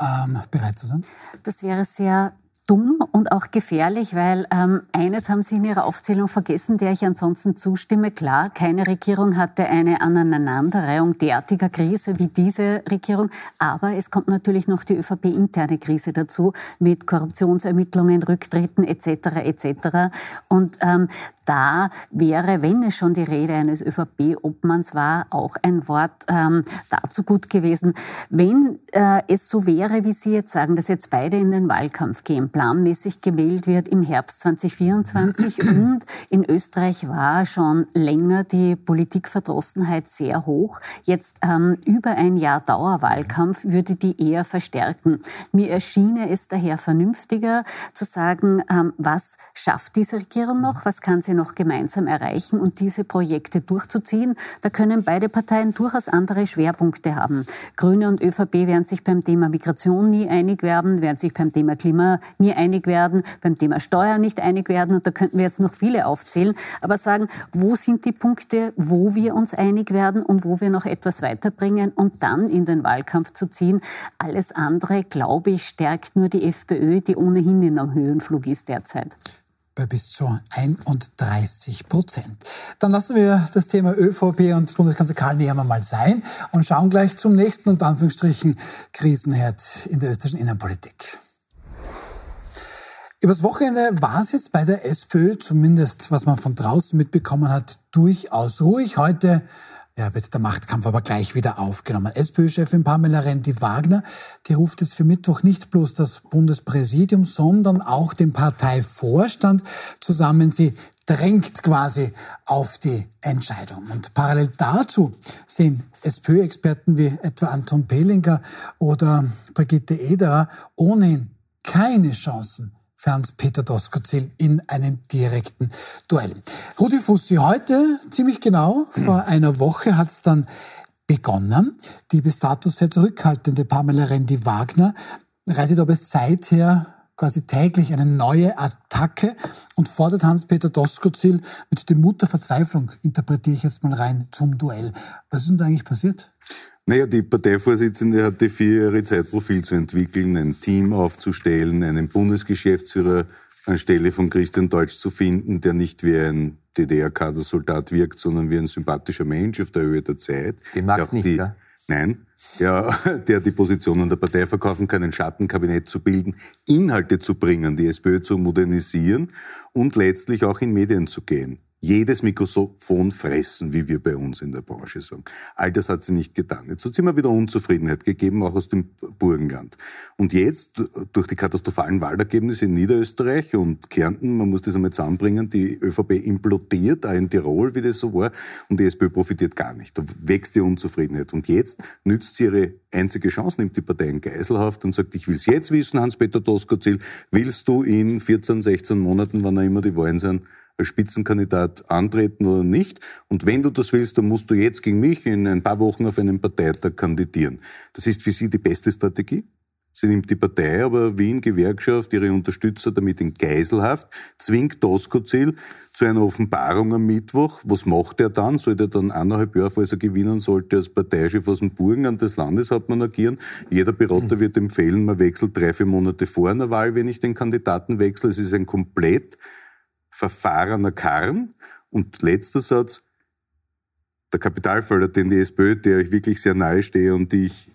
ähm, bereit zu sein? Das wäre sehr dumm und auch gefährlich, weil ähm, eines haben Sie in Ihrer Aufzählung vergessen, der ich ansonsten zustimme. Klar, keine Regierung hatte eine Aneinanderreihung derartiger Krise wie diese Regierung, aber es kommt natürlich noch die ÖVP-interne Krise dazu mit Korruptionsermittlungen, Rücktritten etc. etc. Und ähm, da wäre, wenn es schon die Rede eines ÖVP-Obmanns war, auch ein Wort ähm, dazu gut gewesen. Wenn äh, es so wäre, wie Sie jetzt sagen, dass jetzt beide in den Wahlkampf gehen, planmäßig gewählt wird im Herbst 2024 *clears throat* und in Österreich war schon länger die Politikverdrossenheit sehr hoch. Jetzt ähm, über ein Jahr Dauerwahlkampf würde die eher verstärken. Mir erschiene es daher vernünftiger zu sagen, ähm, was schafft diese Regierung noch, was kann sie noch gemeinsam erreichen und diese Projekte durchzuziehen. Da können beide Parteien durchaus andere Schwerpunkte haben. Grüne und ÖVP werden sich beim Thema Migration nie einig werden, werden sich beim Thema Klima nie einig werden, beim Thema Steuer nicht einig werden. Und da könnten wir jetzt noch viele aufzählen. Aber sagen, wo sind die Punkte, wo wir uns einig werden und wo wir noch etwas weiterbringen und dann in den Wahlkampf zu ziehen. Alles andere, glaube ich, stärkt nur die FPÖ, die ohnehin in einem Höhenflug ist derzeit bei bis zu 31 Prozent. Dann lassen wir das Thema ÖVP und Bundeskanzler Karl Nehammer mal sein und schauen gleich zum nächsten, unter Anführungsstrichen, Krisenherd in der österreichischen Innenpolitik. Übers Wochenende war es jetzt bei der SPÖ, zumindest was man von draußen mitbekommen hat, durchaus ruhig. Heute ja, wird der Machtkampf aber gleich wieder aufgenommen. SPÖ-Chefin Pamela Rendi-Wagner, die ruft jetzt für Mittwoch nicht bloß das Bundespräsidium, sondern auch den Parteivorstand zusammen. Sie drängt quasi auf die Entscheidung. Und parallel dazu sehen SPÖ-Experten wie etwa Anton Pehlinger oder Brigitte Ederer ohnehin keine Chancen für Hans-Peter Doskozil in einem direkten Duell. Rudi Fussi, heute ziemlich genau vor einer Woche hat es dann begonnen. Die bis dato sehr zurückhaltende Pamela Rendi-Wagner reitet aber seither quasi täglich eine neue Attacke und fordert Hans-Peter Doskozil mit dem Mut der Verzweiflung, interpretiere ich jetzt mal rein, zum Duell. Was ist denn da eigentlich passiert? Naja, die Parteivorsitzende hatte vier Jahre Zeit, Profil zu entwickeln, ein Team aufzustellen, einen Bundesgeschäftsführer anstelle von Christian Deutsch zu finden, der nicht wie ein DDR-Kadersoldat wirkt, sondern wie ein sympathischer Mensch auf der Höhe der Zeit. Den magst nicht, die, ja? Nein, der, *laughs* der die Positionen der Partei verkaufen kann, ein Schattenkabinett zu bilden, Inhalte zu bringen, die SPÖ zu modernisieren und letztlich auch in Medien zu gehen jedes Mikrofon fressen, wie wir bei uns in der Branche sagen. All das hat sie nicht getan. Jetzt hat es immer wieder Unzufriedenheit gegeben, auch aus dem Burgenland. Und jetzt, durch die katastrophalen Wahlergebnisse in Niederösterreich und Kärnten, man muss das einmal zusammenbringen, die ÖVP implodiert, auch in Tirol, wie das so war, und die SPÖ profitiert gar nicht. Da wächst die Unzufriedenheit. Und jetzt nützt sie ihre einzige Chance, nimmt die Partei in Geiselhaft und sagt, ich will es jetzt wissen, Hans-Peter Doskozil, willst du in 14, 16 Monaten, wann auch immer die Wahlen sind, als Spitzenkandidat antreten oder nicht. Und wenn du das willst, dann musst du jetzt gegen mich in ein paar Wochen auf einen Parteitag kandidieren. Das ist für sie die beste Strategie. Sie nimmt die Partei, aber Wien Gewerkschaft, ihre Unterstützer damit in Geiselhaft, zwingt Doskozil zu einer Offenbarung am Mittwoch. Was macht er dann? Soll er dann eineinhalb Jahre, falls er gewinnen sollte, als Parteichef aus dem Burgenland des Landeshauptmann agieren? Jeder Berater wird empfehlen, man wechselt drei, vier Monate vor einer Wahl, wenn ich den Kandidaten wechsle. Es ist ein komplett verfahrener Karren. Und letzter Satz, der Kapitalförder, den die SPÖ, der ich wirklich sehr nahe stehe und die ich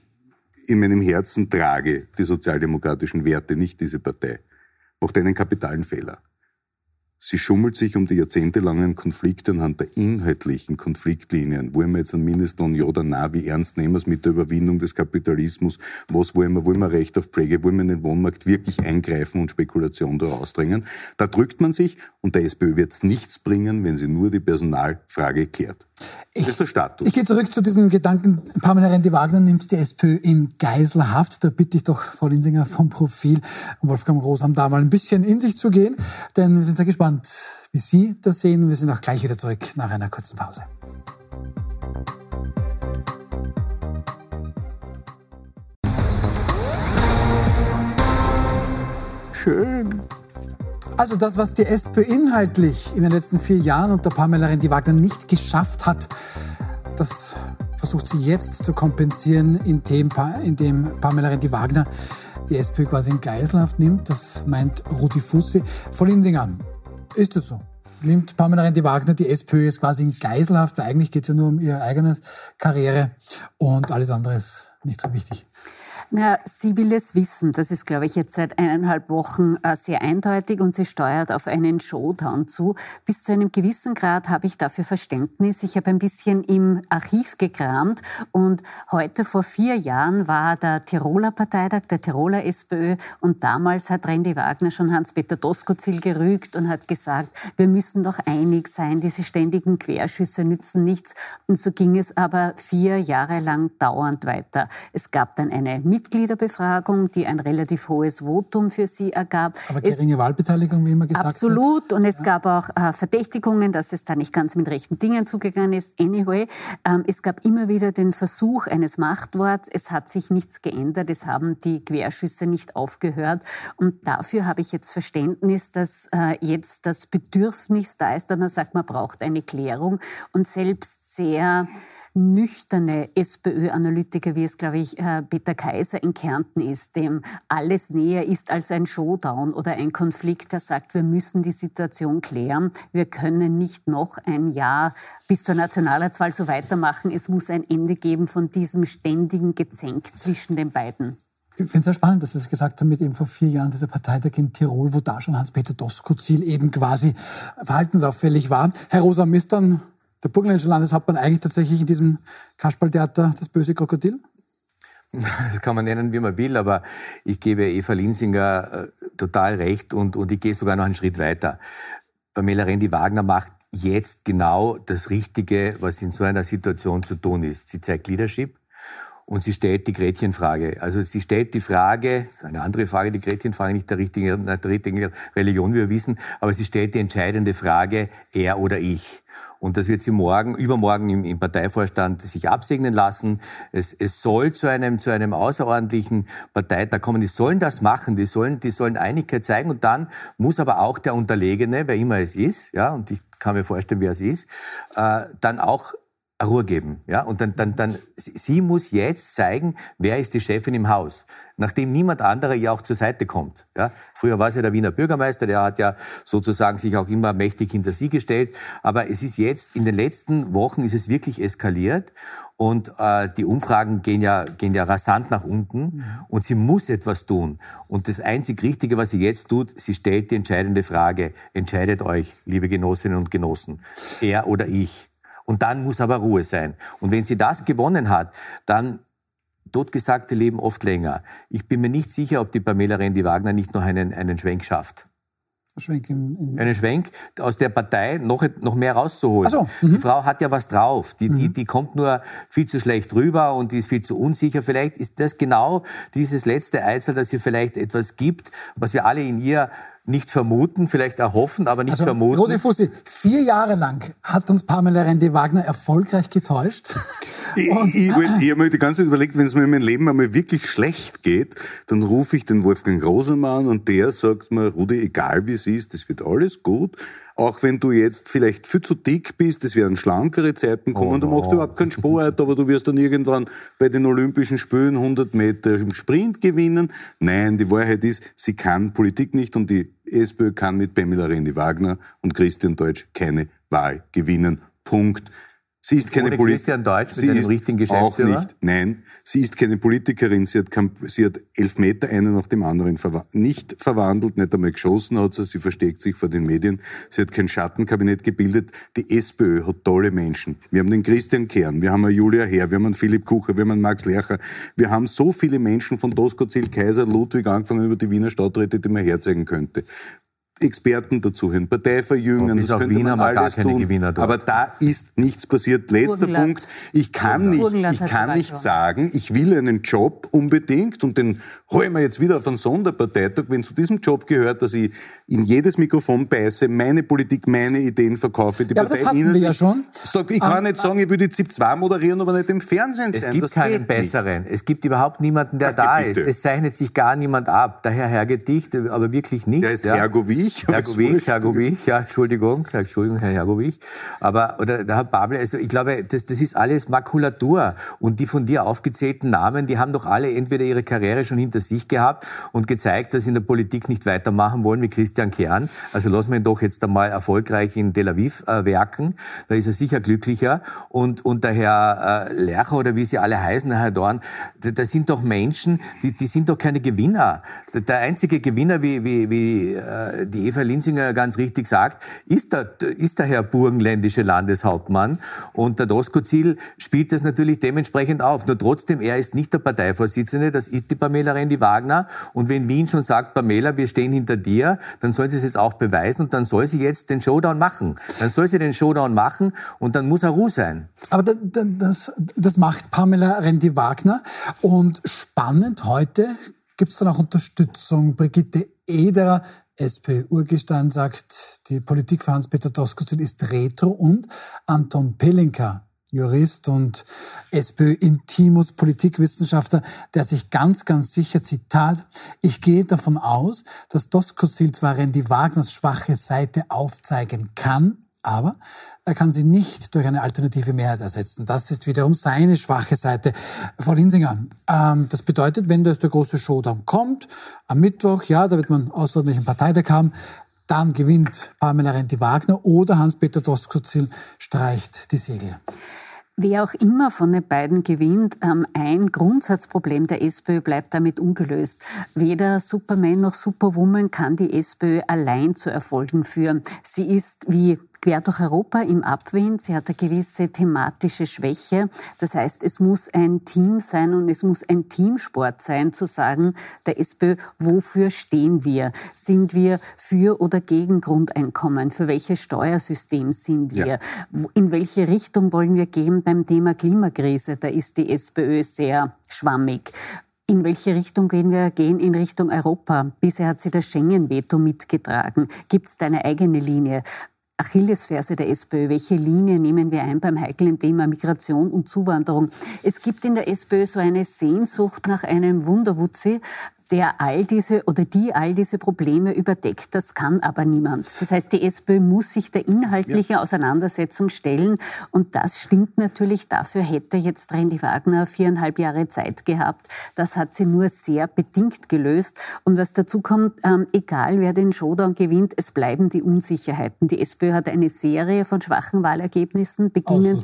in meinem Herzen trage, die sozialdemokratischen Werte, nicht diese Partei, macht einen kapitalen Fehler. Sie schummelt sich um die jahrzehntelangen Konflikte anhand der inhaltlichen Konfliktlinien. Wollen wir jetzt einen Mindestlohn, ja oder nein? Wie ernst nehmen wir es mit der Überwindung des Kapitalismus? Was wollen wir? Wollen wir Recht auf Pflege? Wollen wir in den Wohnmarkt wirklich eingreifen und Spekulation da ausdrängen? Da drückt man sich und der SPÖ wird es nichts bringen, wenn sie nur die Personalfrage klärt. Ich, das ist der Status. Ich gehe zurück zu diesem Gedanken, Pamela Rendi-Wagner nimmt die SPÖ in Geiselhaft. Da bitte ich doch Frau Linsinger vom Profil und Wolfgang Rosam da mal ein bisschen in sich zu gehen, denn wir sind sehr gespannt, wie Sie das sehen. Wir sind auch gleich wieder zurück nach einer kurzen Pause. Schön. Also das, was die SPÖ inhaltlich in den letzten vier Jahren unter Pamela Rendi-Wagner nicht geschafft hat, das versucht sie jetzt zu kompensieren, indem, indem Pamela Rendi-Wagner die SPÖ quasi in Geiselhaft nimmt. Das meint Rudi Fussi. Frau Linsinger, ist das so? Nimmt Pamela Rendi-Wagner die SPÖ jetzt quasi in Geiselhaft? Weil eigentlich geht es ja nur um ihre eigene Karriere und alles andere ist nicht so wichtig. Na, sie will es wissen. Das ist, glaube ich, jetzt seit eineinhalb Wochen äh, sehr eindeutig und sie steuert auf einen Showdown zu. Bis zu einem gewissen Grad habe ich dafür Verständnis. Ich habe ein bisschen im Archiv gekramt und heute vor vier Jahren war der Tiroler Parteitag, der Tiroler SPÖ und damals hat Randy Wagner schon Hans-Peter Doskozil gerügt und hat gesagt, wir müssen doch einig sein, diese ständigen Querschüsse nützen nichts. Und so ging es aber vier Jahre lang dauernd weiter. Es gab dann eine Mitgliederbefragung, die ein relativ hohes Votum für sie ergab. Aber geringe es, Wahlbeteiligung, wie immer gesagt Absolut. Wird. Und es ja. gab auch äh, Verdächtigungen, dass es da nicht ganz mit rechten Dingen zugegangen ist. Anyway, ähm, es gab immer wieder den Versuch eines Machtworts. Es hat sich nichts geändert. Es haben die Querschüsse nicht aufgehört. Und dafür habe ich jetzt Verständnis, dass äh, jetzt das Bedürfnis da ist, dass man sagt, man braucht eine Klärung. Und selbst sehr nüchterne SPÖ-Analytiker, wie es, glaube ich, äh, Peter Kaiser in Kärnten ist, dem alles näher ist als ein Showdown oder ein Konflikt, der sagt, wir müssen die Situation klären. Wir können nicht noch ein Jahr bis zur Nationalratswahl so weitermachen. Es muss ein Ende geben von diesem ständigen Gezänk zwischen den beiden. Ich finde es sehr spannend, dass Sie es gesagt haben, mit eben vor vier Jahren dieser Parteitag in Tirol, wo da schon Hans-Peter Doskozil eben quasi verhaltensauffällig war. Herr Rosa Mistern, der burgenländische Landeshauptmann eigentlich tatsächlich in diesem Kasperltheater das böse Krokodil? Das *laughs* kann man nennen, wie man will, aber ich gebe Eva Linsinger äh, total recht und, und ich gehe sogar noch einen Schritt weiter. Pamela Rendi-Wagner macht jetzt genau das Richtige, was in so einer Situation zu tun ist. Sie zeigt Leadership und sie stellt die Gretchenfrage. Also sie stellt die Frage, eine andere Frage, die Gretchenfrage, nicht der richtigen, der richtigen Religion, wie wir wissen, aber sie stellt die entscheidende Frage, er oder ich. Und das wird sie morgen, übermorgen im, im Parteivorstand sich absegnen lassen. Es, es soll zu einem, zu einem außerordentlichen Parteitag kommen. Die sollen das machen, die sollen, die sollen Einigkeit zeigen. Und dann muss aber auch der Unterlegene, wer immer es ist, ja, und ich kann mir vorstellen, wer es ist, äh, dann auch Ruhe geben. Ja? Und dann, dann, dann, sie muss jetzt zeigen, wer ist die Chefin im Haus, nachdem niemand anderer ihr auch zur Seite kommt. Ja? Früher war sie der Wiener Bürgermeister, der hat ja sozusagen sich auch immer mächtig hinter sie gestellt. Aber es ist jetzt, in den letzten Wochen ist es wirklich eskaliert und äh, die Umfragen gehen ja, gehen ja rasant nach unten und sie muss etwas tun. Und das einzig Richtige, was sie jetzt tut, sie stellt die entscheidende Frage, entscheidet euch, liebe Genossinnen und Genossen, er oder ich. Und dann muss aber Ruhe sein. Und wenn sie das gewonnen hat, dann totgesagte leben oft länger. Ich bin mir nicht sicher, ob die Pamela Rendi-Wagner nicht noch einen, einen Schwenk schafft. Schwenk in, in einen Schwenk aus der Partei noch, noch mehr rauszuholen. So, mhm. Die Frau hat ja was drauf. Die, die, mhm. die kommt nur viel zu schlecht rüber und die ist viel zu unsicher. Vielleicht ist das genau dieses letzte Eizel, das ihr vielleicht etwas gibt, was wir alle in ihr nicht vermuten, vielleicht erhoffen, aber nicht also, vermuten. Rudi Fussi, vier Jahre lang hat uns Pamela Rendi-Wagner erfolgreich getäuscht. ich, ich, ich, ich habe mir die ganze Zeit überlegt, wenn es mir in meinem Leben einmal wirklich schlecht geht, dann rufe ich den Wolfgang Rosemann und der sagt mir, Rudi, egal wie es ist, das wird alles gut. Auch wenn du jetzt vielleicht viel zu dick bist, es werden schlankere Zeiten kommen, oh no. du machst überhaupt keinen Sport, aber du wirst dann irgendwann bei den Olympischen Spielen 100 Meter im Sprint gewinnen. Nein, die Wahrheit ist, sie kann Politik nicht und die SPÖ kann mit Pamela Rendi-Wagner und Christian Deutsch keine Wahl gewinnen. Punkt. Sie ist keine Politikerin. Christian Deutsch mit einem richtigen Geschäftsführer? Auch nicht. Nein, sie ist keine Politikerin. Sie hat, sie hat elf Meter einen nach dem anderen verwa nicht verwandelt, nicht einmal geschossen hat sie. Sie versteckt sich vor den Medien. Sie hat kein Schattenkabinett gebildet. Die SPÖ hat tolle Menschen. Wir haben den Christian Kern, wir haben eine Julia Herr, wir haben einen Philipp Kucher, wir haben einen Max Lercher. Wir haben so viele Menschen von Doskozil, Kaiser, Ludwig angefangen über die Wiener Stadträte, die man herzeigen könnte. Experten dazu hören, Partei verjüngen. Bis auf Wien haben wir gar keine tun. Gewinner dort. Aber da ist nichts passiert. Letzter Burgenland. Punkt. Ich kann nicht, ich kann nicht sagen, ich will einen Job unbedingt und den holen wir jetzt wieder auf einen Sonderparteitag, wenn zu diesem Job gehört, dass ich in jedes Mikrofon beiße, meine Politik, meine Ideen verkaufe, die ja, Partei das hatten Ihnen wir ja schon. Ich kann um, nicht sagen, ich würde die ZIP 2 moderieren, aber nicht im Fernsehen sein. Es gibt das keinen besseren. Nicht. Es gibt überhaupt niemanden, der Ach, da bitte. ist. Es zeichnet sich gar niemand ab. Der Herr Hergedicht, aber wirklich nicht. Der ist ja. Hergovich. Hergovich, Hergovich, ja, Entschuldigung, Entschuldigung, Herr Hergovich. Aber, oder der Herr Babel, also ich glaube, das, das ist alles Makulatur. Und die von dir aufgezählten Namen, die haben doch alle entweder ihre Karriere schon hinter sich gehabt und gezeigt, dass sie in der Politik nicht weitermachen wollen, wie Christian Kern. Also lassen wir ihn doch jetzt einmal erfolgreich in Tel Aviv äh, werken. Da ist er sicher glücklicher. Und, und der Herr äh, Lercher oder wie sie alle heißen, Herr Dorn, das sind doch Menschen, die, die sind doch keine Gewinner. Der einzige Gewinner, wie, wie, wie äh, die Eva Linsinger ganz richtig sagt, ist der, ist der Herr burgenländische Landeshauptmann. Und der Doskozil spielt das natürlich dementsprechend auf. Nur trotzdem, er ist nicht der Parteivorsitzende, das ist die Pamela Rendi-Wagner. Und wenn Wien schon sagt, Pamela, wir stehen hinter dir, dann sollen sie es jetzt auch beweisen und dann soll sie jetzt den Showdown machen. Dann soll sie den Showdown machen und dann muss er Ruhe sein. Aber das, das macht Pamela Rendi-Wagner. Und spannend heute gibt es dann auch Unterstützung. Brigitte Ederer, SPÖ-Urgestein, sagt, die Politik für Hans-Peter Doskozil ist retro und Anton Pelinka, Jurist und SPÖ-Intimus Politikwissenschaftler, der sich ganz, ganz sicher, Zitat, ich gehe davon aus, dass Doskozil zwar Randy Wagners schwache Seite aufzeigen kann, aber er kann sie nicht durch eine alternative Mehrheit ersetzen. Das ist wiederum seine schwache Seite. Frau Linsinger, ähm, das bedeutet, wenn da der große Showdown kommt, am Mittwoch, ja, da wird man außerordentlichen Parteitag haben, dann gewinnt Pamela Renti-Wagner oder Hans-Peter Doskozil streicht die Segel. Wer auch immer von den beiden gewinnt, ähm, ein Grundsatzproblem der SPÖ bleibt damit ungelöst. Weder Superman noch Superwoman kann die SPÖ allein zu Erfolgen führen. Sie ist, wie quer durch Europa im Abwind. Sie hat eine gewisse thematische Schwäche. Das heißt, es muss ein Team sein und es muss ein Teamsport sein, zu sagen, der SPÖ, wofür stehen wir? Sind wir für oder gegen Grundeinkommen? Für welches Steuersystem sind wir? Ja. In welche Richtung wollen wir gehen beim Thema Klimakrise? Da ist die SPÖ sehr schwammig. In welche Richtung gehen wir? Gehen in Richtung Europa. Bisher hat sie das Schengen-Veto mitgetragen. Gibt es da eine eigene Linie? Achillesferse der SPÖ. Welche Linie nehmen wir ein beim heiklen Thema Migration und Zuwanderung? Es gibt in der SPÖ so eine Sehnsucht nach einem Wunderwutzi, der all diese oder die all diese Probleme überdeckt. Das kann aber niemand. Das heißt, die SPÖ muss sich der inhaltlichen ja. Auseinandersetzung stellen. Und das stimmt natürlich. Dafür hätte jetzt Randy Wagner viereinhalb Jahre Zeit gehabt. Das hat sie nur sehr bedingt gelöst. Und was dazu kommt, ähm, egal wer den Showdown gewinnt, es bleiben die Unsicherheiten. Die SPÖ hat eine Serie von schwachen Wahlergebnissen, beginnen,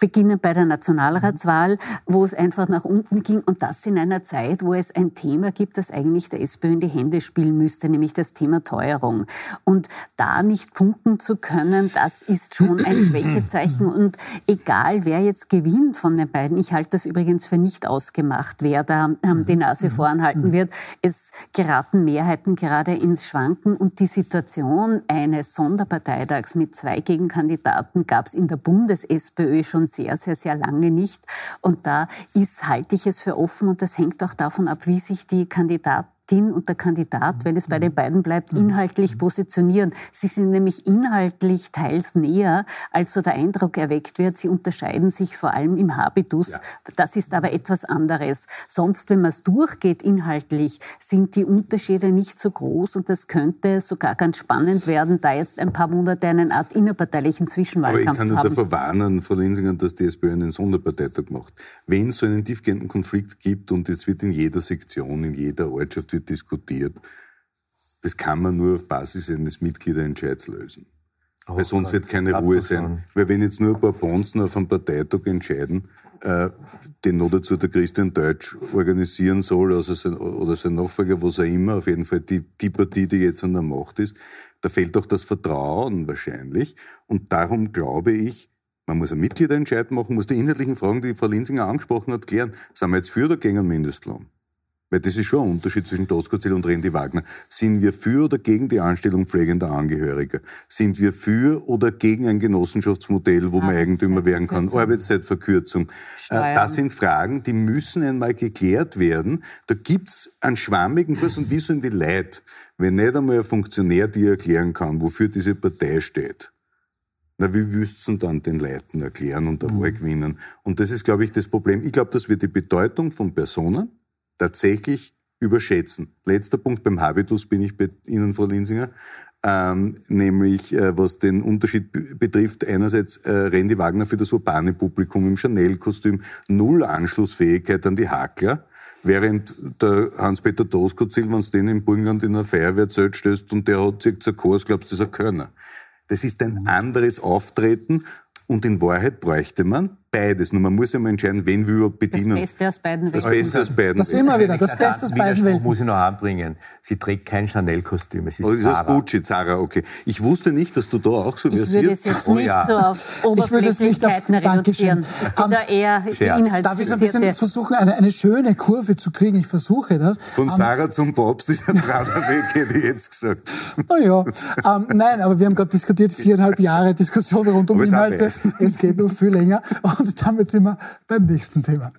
beginnen bei der Nationalratswahl, wo es einfach nach unten ging. Und das in einer Zeit, wo es ein Thema gibt, das eigentlich der SPÖ in die Hände spielen müsste, nämlich das Thema Teuerung. Und da nicht punkten zu können, das ist schon ein *clears throat* Schwächezeichen. Und egal, wer jetzt gewinnt von den beiden, ich halte das übrigens für nicht ausgemacht, wer da ähm, die Nase voranhalten wird. Es geraten Mehrheiten gerade ins Schwanken und die Situation eines Sonderparteitags mit zwei Gegenkandidaten gab es in der Bundes-SPÖ schon sehr, sehr, sehr lange nicht. Und da ist, halte ich es für offen und das hängt auch davon ab, wie sich die Kandidaten Kandidatin und der Kandidat, wenn es bei den beiden bleibt, inhaltlich positionieren. Sie sind nämlich inhaltlich teils näher, als so der Eindruck erweckt wird. Sie unterscheiden sich vor allem im Habitus. Ja. Das ist aber etwas anderes. Sonst, wenn man es durchgeht inhaltlich, sind die Unterschiede nicht so groß und das könnte sogar ganz spannend werden, da jetzt ein paar Monate eine Art innerparteilichen Zwischenwahlkampf. Aber ich kann nur davor warnen, Frau Linsinger, dass die SPÖ einen Sonderparteitag macht. Wenn es so einen tiefgehenden Konflikt gibt und es wird in jeder Sektion, in jeder Ortschaft wird diskutiert. Das kann man nur auf Basis eines Mitgliederentscheids lösen. Oh, Weil sonst wird keine Ruhe sein. Weil wenn jetzt nur ein paar Bonzen auf einem Parteitag entscheiden, äh, den noch dazu der Christian Deutsch organisieren soll, also sein, oder sein Nachfolger, was auch immer, auf jeden Fall die, die Partie, die jetzt an der Macht ist, da fehlt doch das Vertrauen wahrscheinlich. Und darum glaube ich, man muss einen Mitgliederentscheid machen, muss die inhaltlichen Fragen, die Frau Linsinger angesprochen hat, klären. Sind wir jetzt für oder gegen einen Mindestlohn? Weil das ist schon ein Unterschied zwischen Doskozil und Randy Wagner. Sind wir für oder gegen die Anstellung pflegender Angehöriger? Sind wir für oder gegen ein Genossenschaftsmodell, wo man Eigentümer werden kann? Arbeitszeitverkürzung. Äh, Steuern. Das sind Fragen, die müssen einmal geklärt werden. Da gibt's einen schwammigen Kurs und wie sollen die Leute, wenn nicht einmal ein Funktionär dir erklären kann, wofür diese Partei steht? Na, wie wüsst ihr dann den Leuten erklären und der Wahl gewinnen? Und das ist, glaube ich, das Problem. Ich glaube, dass wir die Bedeutung von Personen, tatsächlich überschätzen. Letzter Punkt beim Habitus bin ich bei Ihnen, Frau Linsinger. Ähm, nämlich äh, was den Unterschied betrifft, einerseits äh, Randy Wagner für das urbane Publikum im Chanel-Kostüm, null Anschlussfähigkeit an die Hakler, während der Hans-Peter Doskozil, wenn du den im Burgenland in einer Feuerwehrzelt stößt und der hat circa Kurs, glaubst du, das ist ein Körner. Das ist ein anderes Auftreten und in Wahrheit bräuchte man beides. Nur man muss ja mal entscheiden, wen wir bedienen. Das Beste aus beiden Welten. Das Beste aus beiden Das immer wieder, das Beste aus beiden Welten. muss ich noch anbringen. Sie trägt kein Chanel-Kostüm, es ist oh, Zara. Das ist Gucci, Zara, okay. Ich wusste nicht, dass du da auch so versiert Ich würde es jetzt oh, nicht ja. so auf Oberflächlichkeiten reduzieren. Oder eher Inhalts Darf ich so ein bisschen versuchen, eine, eine schöne Kurve zu kriegen? Ich versuche das. Von um, Sarah zum Papst ist ein brauner Weg, hätte ich jetzt gesagt. Naja, ähm, nein, aber wir haben gerade diskutiert, viereinhalb Jahre Diskussion rund um Inhalte. Es geht noch viel länger. Und *laughs* damit sind wir beim nächsten Thema.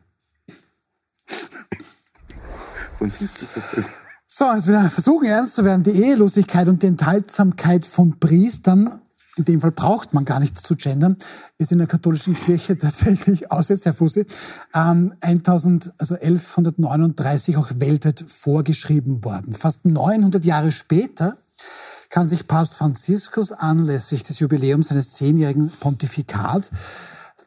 So, jetzt wieder versuchen ernst zu werden. Die Ehelosigkeit und die Enthaltsamkeit von Priestern, in dem Fall braucht man gar nichts zu gendern, ist in der katholischen Kirche *laughs* tatsächlich, außer Herr Fussi, ähm, 1000, also 1139 auch weltweit vorgeschrieben worden. Fast 900 Jahre später kann sich Papst Franziskus anlässlich des Jubiläums seines zehnjährigen Pontifikats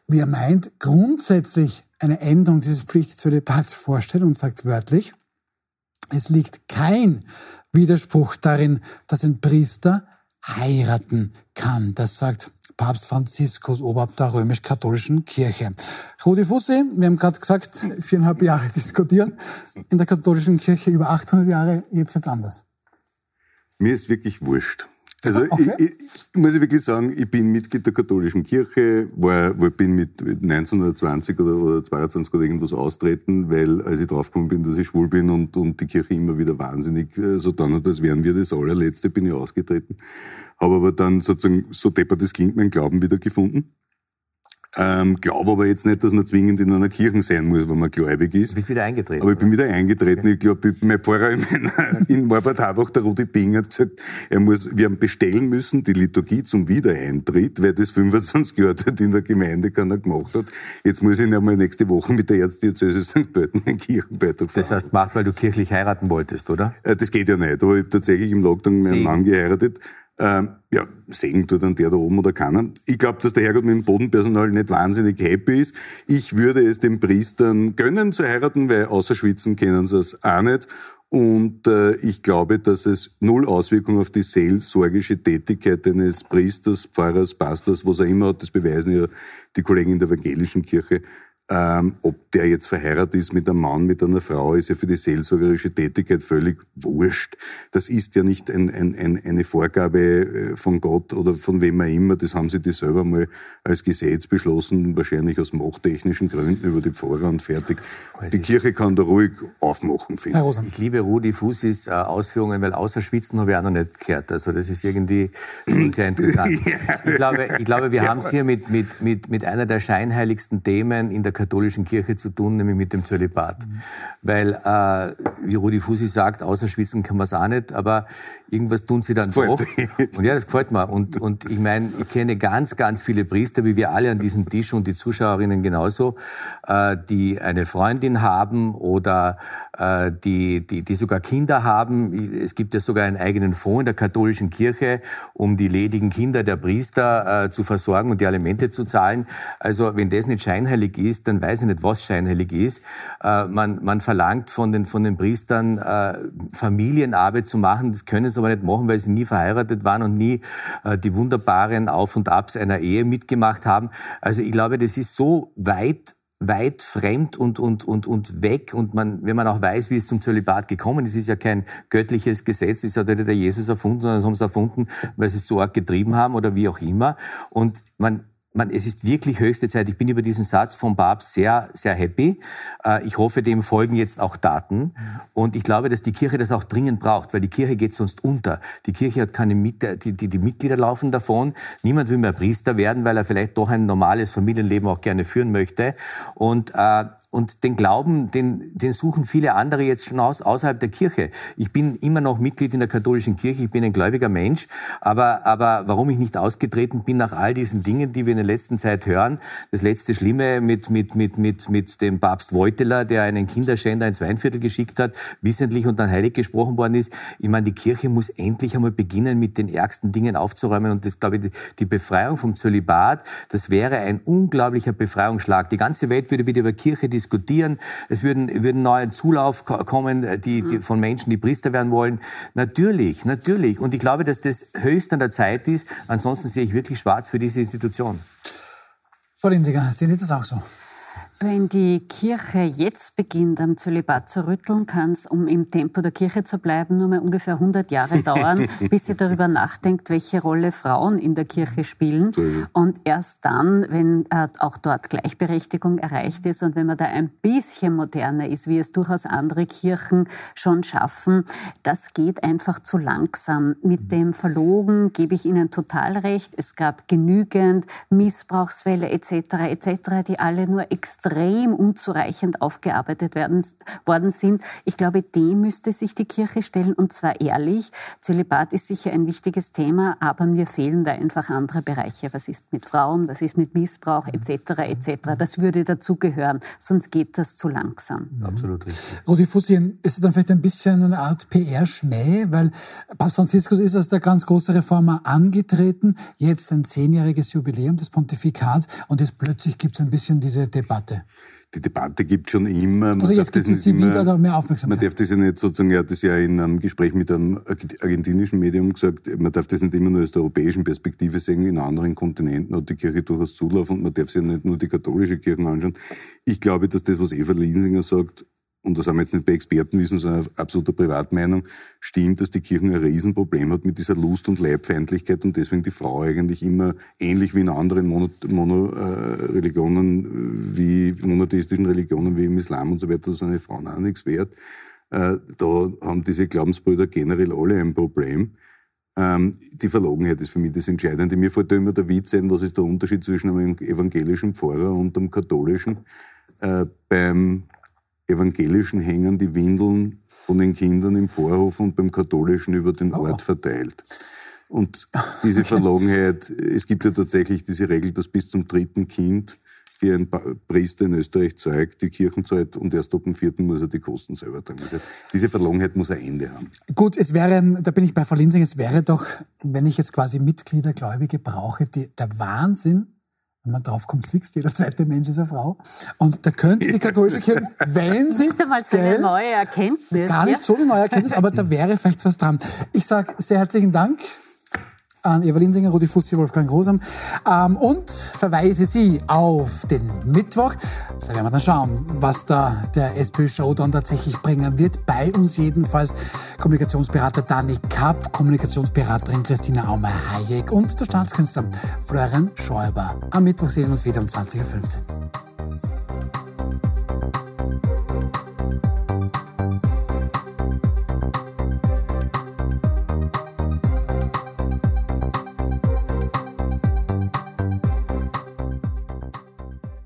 wie er meint, grundsätzlich eine Änderung dieses Pflichtzölibatz vorstellen und sagt wörtlich, es liegt kein Widerspruch darin, dass ein Priester heiraten kann. Das sagt Papst Franziskus, Oberhaupt der römisch-katholischen Kirche. Rudi Fussi, wir haben gerade gesagt, viereinhalb Jahre diskutieren. In der katholischen Kirche über 800 Jahre, jetzt wird's anders. Mir ist wirklich wurscht. Also okay. ich, ich, muss ich wirklich sagen, ich bin Mitglied der katholischen Kirche, war, war bin mit 1920 oder, oder 22 oder irgendwas austreten, weil als ich draufgekommen bin, dass ich schwul bin und, und die Kirche immer wieder wahnsinnig so dann hat, als wären wir das allerletzte, bin ich ausgetreten. Habe aber dann sozusagen, so deppert das klingt, mein Glauben wieder gefunden. Ähm, glaube aber jetzt nicht, dass man zwingend in einer Kirche sein muss, wenn man gläubig ist. Du bist wieder eingetreten. Aber ich bin wieder eingetreten. Okay. Ich glaube, mein Pfarrer in, *laughs* in Morbad Habach, der Rudi Bing, hat gesagt, er muss, wir haben bestellen müssen, die Liturgie zum Wiedereintritt, weil das 25 Jahre dort in der Gemeinde keiner gemacht hat. Jetzt muss ich ihn einmal nächste Woche mit der Erzdiözese St. Pölten einen Kirchenbeitrag fahren. Das heißt, macht, weil du kirchlich heiraten wolltest, oder? Äh, das geht ja nicht. Aber ich habe tatsächlich im Lockdown meinen Mann geheiratet. Ähm, ja, Segen tut dann der da oben oder keiner. Ich glaube, dass der Herrgott mit dem Bodenpersonal nicht wahnsinnig happy ist. Ich würde es den Priestern gönnen zu heiraten, weil außer Schwitzen kennen sie es auch nicht. Und äh, ich glaube, dass es null Auswirkungen auf die seelsorgische Tätigkeit eines Priesters, Pfarrers, Pastors, was er immer hat, das beweisen ja die Kollegen in der evangelischen Kirche, ähm, ob der jetzt verheiratet ist mit einem Mann, mit einer Frau, ist ja für die seelsorgerische Tätigkeit völlig wurscht. Das ist ja nicht ein, ein, ein, eine Vorgabe äh, von Gott oder von wem auch immer. Das haben sie die selber mal als Gesetz beschlossen, wahrscheinlich aus machttechnischen Gründen über die Pfarrer und fertig. Die Kirche kann da ruhig aufmachen, finde ich. Ich liebe Rudi Fusis äh, Ausführungen, weil außer Schwitzen habe ich auch noch nicht gehört. Also das ist irgendwie *laughs* sehr interessant. Ich glaube, ich glaube wir haben es hier mit, mit, mit, mit einer der scheinheiligsten Themen in der katholischen Kirche zu tun, nämlich mit dem Zölibat. Mhm. Weil, äh, wie Rudi Fusi sagt, außer schwitzen kann man es auch nicht, aber irgendwas tun sie dann doch. Und ja, das gefällt mir. Und, und ich meine, ich kenne ganz, ganz viele Priester, wie wir alle an diesem Tisch und die Zuschauerinnen genauso, äh, die eine Freundin haben oder äh, die, die, die sogar Kinder haben. Es gibt ja sogar einen eigenen Fonds in der katholischen Kirche, um die ledigen Kinder der Priester äh, zu versorgen und die Alimente zu zahlen. Also wenn das nicht scheinheilig ist, dann weiß ich nicht, was scheinheilig ist. Äh, man, man verlangt von den, von den Priestern, äh, Familienarbeit zu machen. Das können sie aber nicht machen, weil sie nie verheiratet waren und nie äh, die wunderbaren Auf und Abs einer Ehe mitgemacht haben. Also ich glaube, das ist so weit weit fremd und, und, und, und weg. Und man, wenn man auch weiß, wie es zum Zölibat gekommen ist, ist ja kein göttliches Gesetz, das hat ja nicht der Jesus erfunden, sondern das haben sie erfunden, weil sie es zu arg getrieben haben oder wie auch immer. Und man, man, es ist wirklich höchste Zeit. Ich bin über diesen Satz vom Papst sehr, sehr happy. Äh, ich hoffe, dem folgen jetzt auch Daten. Und ich glaube, dass die Kirche das auch dringend braucht, weil die Kirche geht sonst unter. Die Kirche hat keine Mit die, die, die Mitglieder laufen davon. Niemand will mehr Priester werden, weil er vielleicht doch ein normales Familienleben auch gerne führen möchte. Und äh, und den Glauben, den, den suchen viele andere jetzt schon aus, außerhalb der Kirche. Ich bin immer noch Mitglied in der katholischen Kirche, ich bin ein gläubiger Mensch, aber, aber warum ich nicht ausgetreten bin nach all diesen Dingen, die wir in der letzten Zeit hören, das letzte Schlimme mit, mit, mit, mit, mit dem Papst Wojtyla, der einen Kinderschänder ins Weinviertel geschickt hat, wissentlich und dann heilig gesprochen worden ist. Ich meine, die Kirche muss endlich einmal beginnen, mit den ärgsten Dingen aufzuräumen und das, glaube ich, die Befreiung vom Zölibat, das wäre ein unglaublicher Befreiungsschlag. Die ganze Welt würde wieder über Kirche diskutieren. Es würden, würden neue Zulauf kommen, äh, die, die, von Menschen, die Priester werden wollen. Natürlich, natürlich. Und ich glaube, dass das höchst an der Zeit ist. Ansonsten sehe ich wirklich schwarz für diese Institution. Frau Linsinger, sehen Sie das auch so? Wenn die Kirche jetzt beginnt, am Zölibat zu rütteln, kann es, um im Tempo der Kirche zu bleiben, nur mehr ungefähr 100 Jahre *laughs* dauern, bis sie darüber nachdenkt, welche Rolle Frauen in der Kirche spielen. Und erst dann, wenn äh, auch dort Gleichberechtigung erreicht ist und wenn man da ein bisschen moderner ist, wie es durchaus andere Kirchen schon schaffen, das geht einfach zu langsam. Mit dem Verlogen gebe ich Ihnen total recht. Es gab genügend Missbrauchsfälle etc. etc., die alle nur extrem extrem unzureichend aufgearbeitet werden, worden sind. Ich glaube, dem müsste sich die Kirche stellen und zwar ehrlich. Zölibat ist sicher ein wichtiges Thema, aber mir fehlen da einfach andere Bereiche. Was ist mit Frauen, was ist mit Missbrauch etc. etc. Das würde dazugehören, sonst geht das zu langsam. Absolut richtig. Rudi Fussin, ist es dann vielleicht ein bisschen eine Art PR-Schmäh, weil Papst Franziskus ist als der ganz große Reformer angetreten, jetzt ein zehnjähriges Jubiläum des Pontifikats und jetzt plötzlich gibt es ein bisschen diese Debatte. Die Debatte gibt schon immer. Man also jetzt gibt es immer, mehr Aufmerksamkeit. Man darf das ja nicht sozusagen, er hat das ja in einem Gespräch mit einem argentinischen Medium gesagt, man darf das nicht immer nur aus der europäischen Perspektive sehen, in anderen Kontinenten hat die Kirche durchaus Zulauf und man darf sich ja nicht nur die katholische Kirche anschauen. Ich glaube, dass das, was Eva Linsinger sagt, und das haben wir jetzt nicht bei Expertenwissen, sondern absoluter Privatmeinung, stimmt, dass die Kirche ein Riesenproblem hat mit dieser Lust- und Leibfeindlichkeit und deswegen die Frau eigentlich immer ähnlich wie in anderen Mono-Religionen, Mono, äh, wie monotheistischen Religionen wie im Islam und so weiter, dass eine Frau auch nichts wert. Äh, da haben diese Glaubensbrüder generell alle ein Problem. Ähm, die Verlogenheit ist für mich das Entscheidende. Mir fällt da immer der Witz ein, was ist der Unterschied zwischen einem evangelischen Pfarrer und einem katholischen. Äh, beim Evangelischen hängen die Windeln von den Kindern im Vorhof und beim Katholischen über den. Ort verteilt. Und *laughs* diese Verlogenheit, es gibt ja tatsächlich diese Regel, dass bis zum dritten Kind wie ein Priester in Österreich zeigt, die Kirchenzeit und erst ab dem vierten muss er die Kosten selber tragen. Also diese Verlogenheit muss ein Ende haben. Gut, es wäre, da bin ich bei Frau Linsing, es wäre doch, wenn ich jetzt quasi Mitglieder, Gläubige brauche, die, der Wahnsinn, wenn man drauf kommt, siehst, jeder zweite Mensch ist eine Frau. Und da könnte die katholische Kirche, *laughs* wenn sie... Das ist einmal so eine neue Erkenntnis. Gar nicht ja? so eine neue Erkenntnis, aber da wäre vielleicht was dran. Ich sage sehr herzlichen Dank an Eva Linsinger, Rudi Fussi, Wolfgang Grosam ähm, und verweise Sie auf den Mittwoch. Da werden wir dann schauen, was da der SPÖ-Show dann tatsächlich bringen wird. Bei uns jedenfalls Kommunikationsberater Dani Kapp, Kommunikationsberaterin Christina Aumer-Hayek und der Staatskünstler Florian Schäuber. Am Mittwoch sehen wir uns wieder um 20.15 Uhr.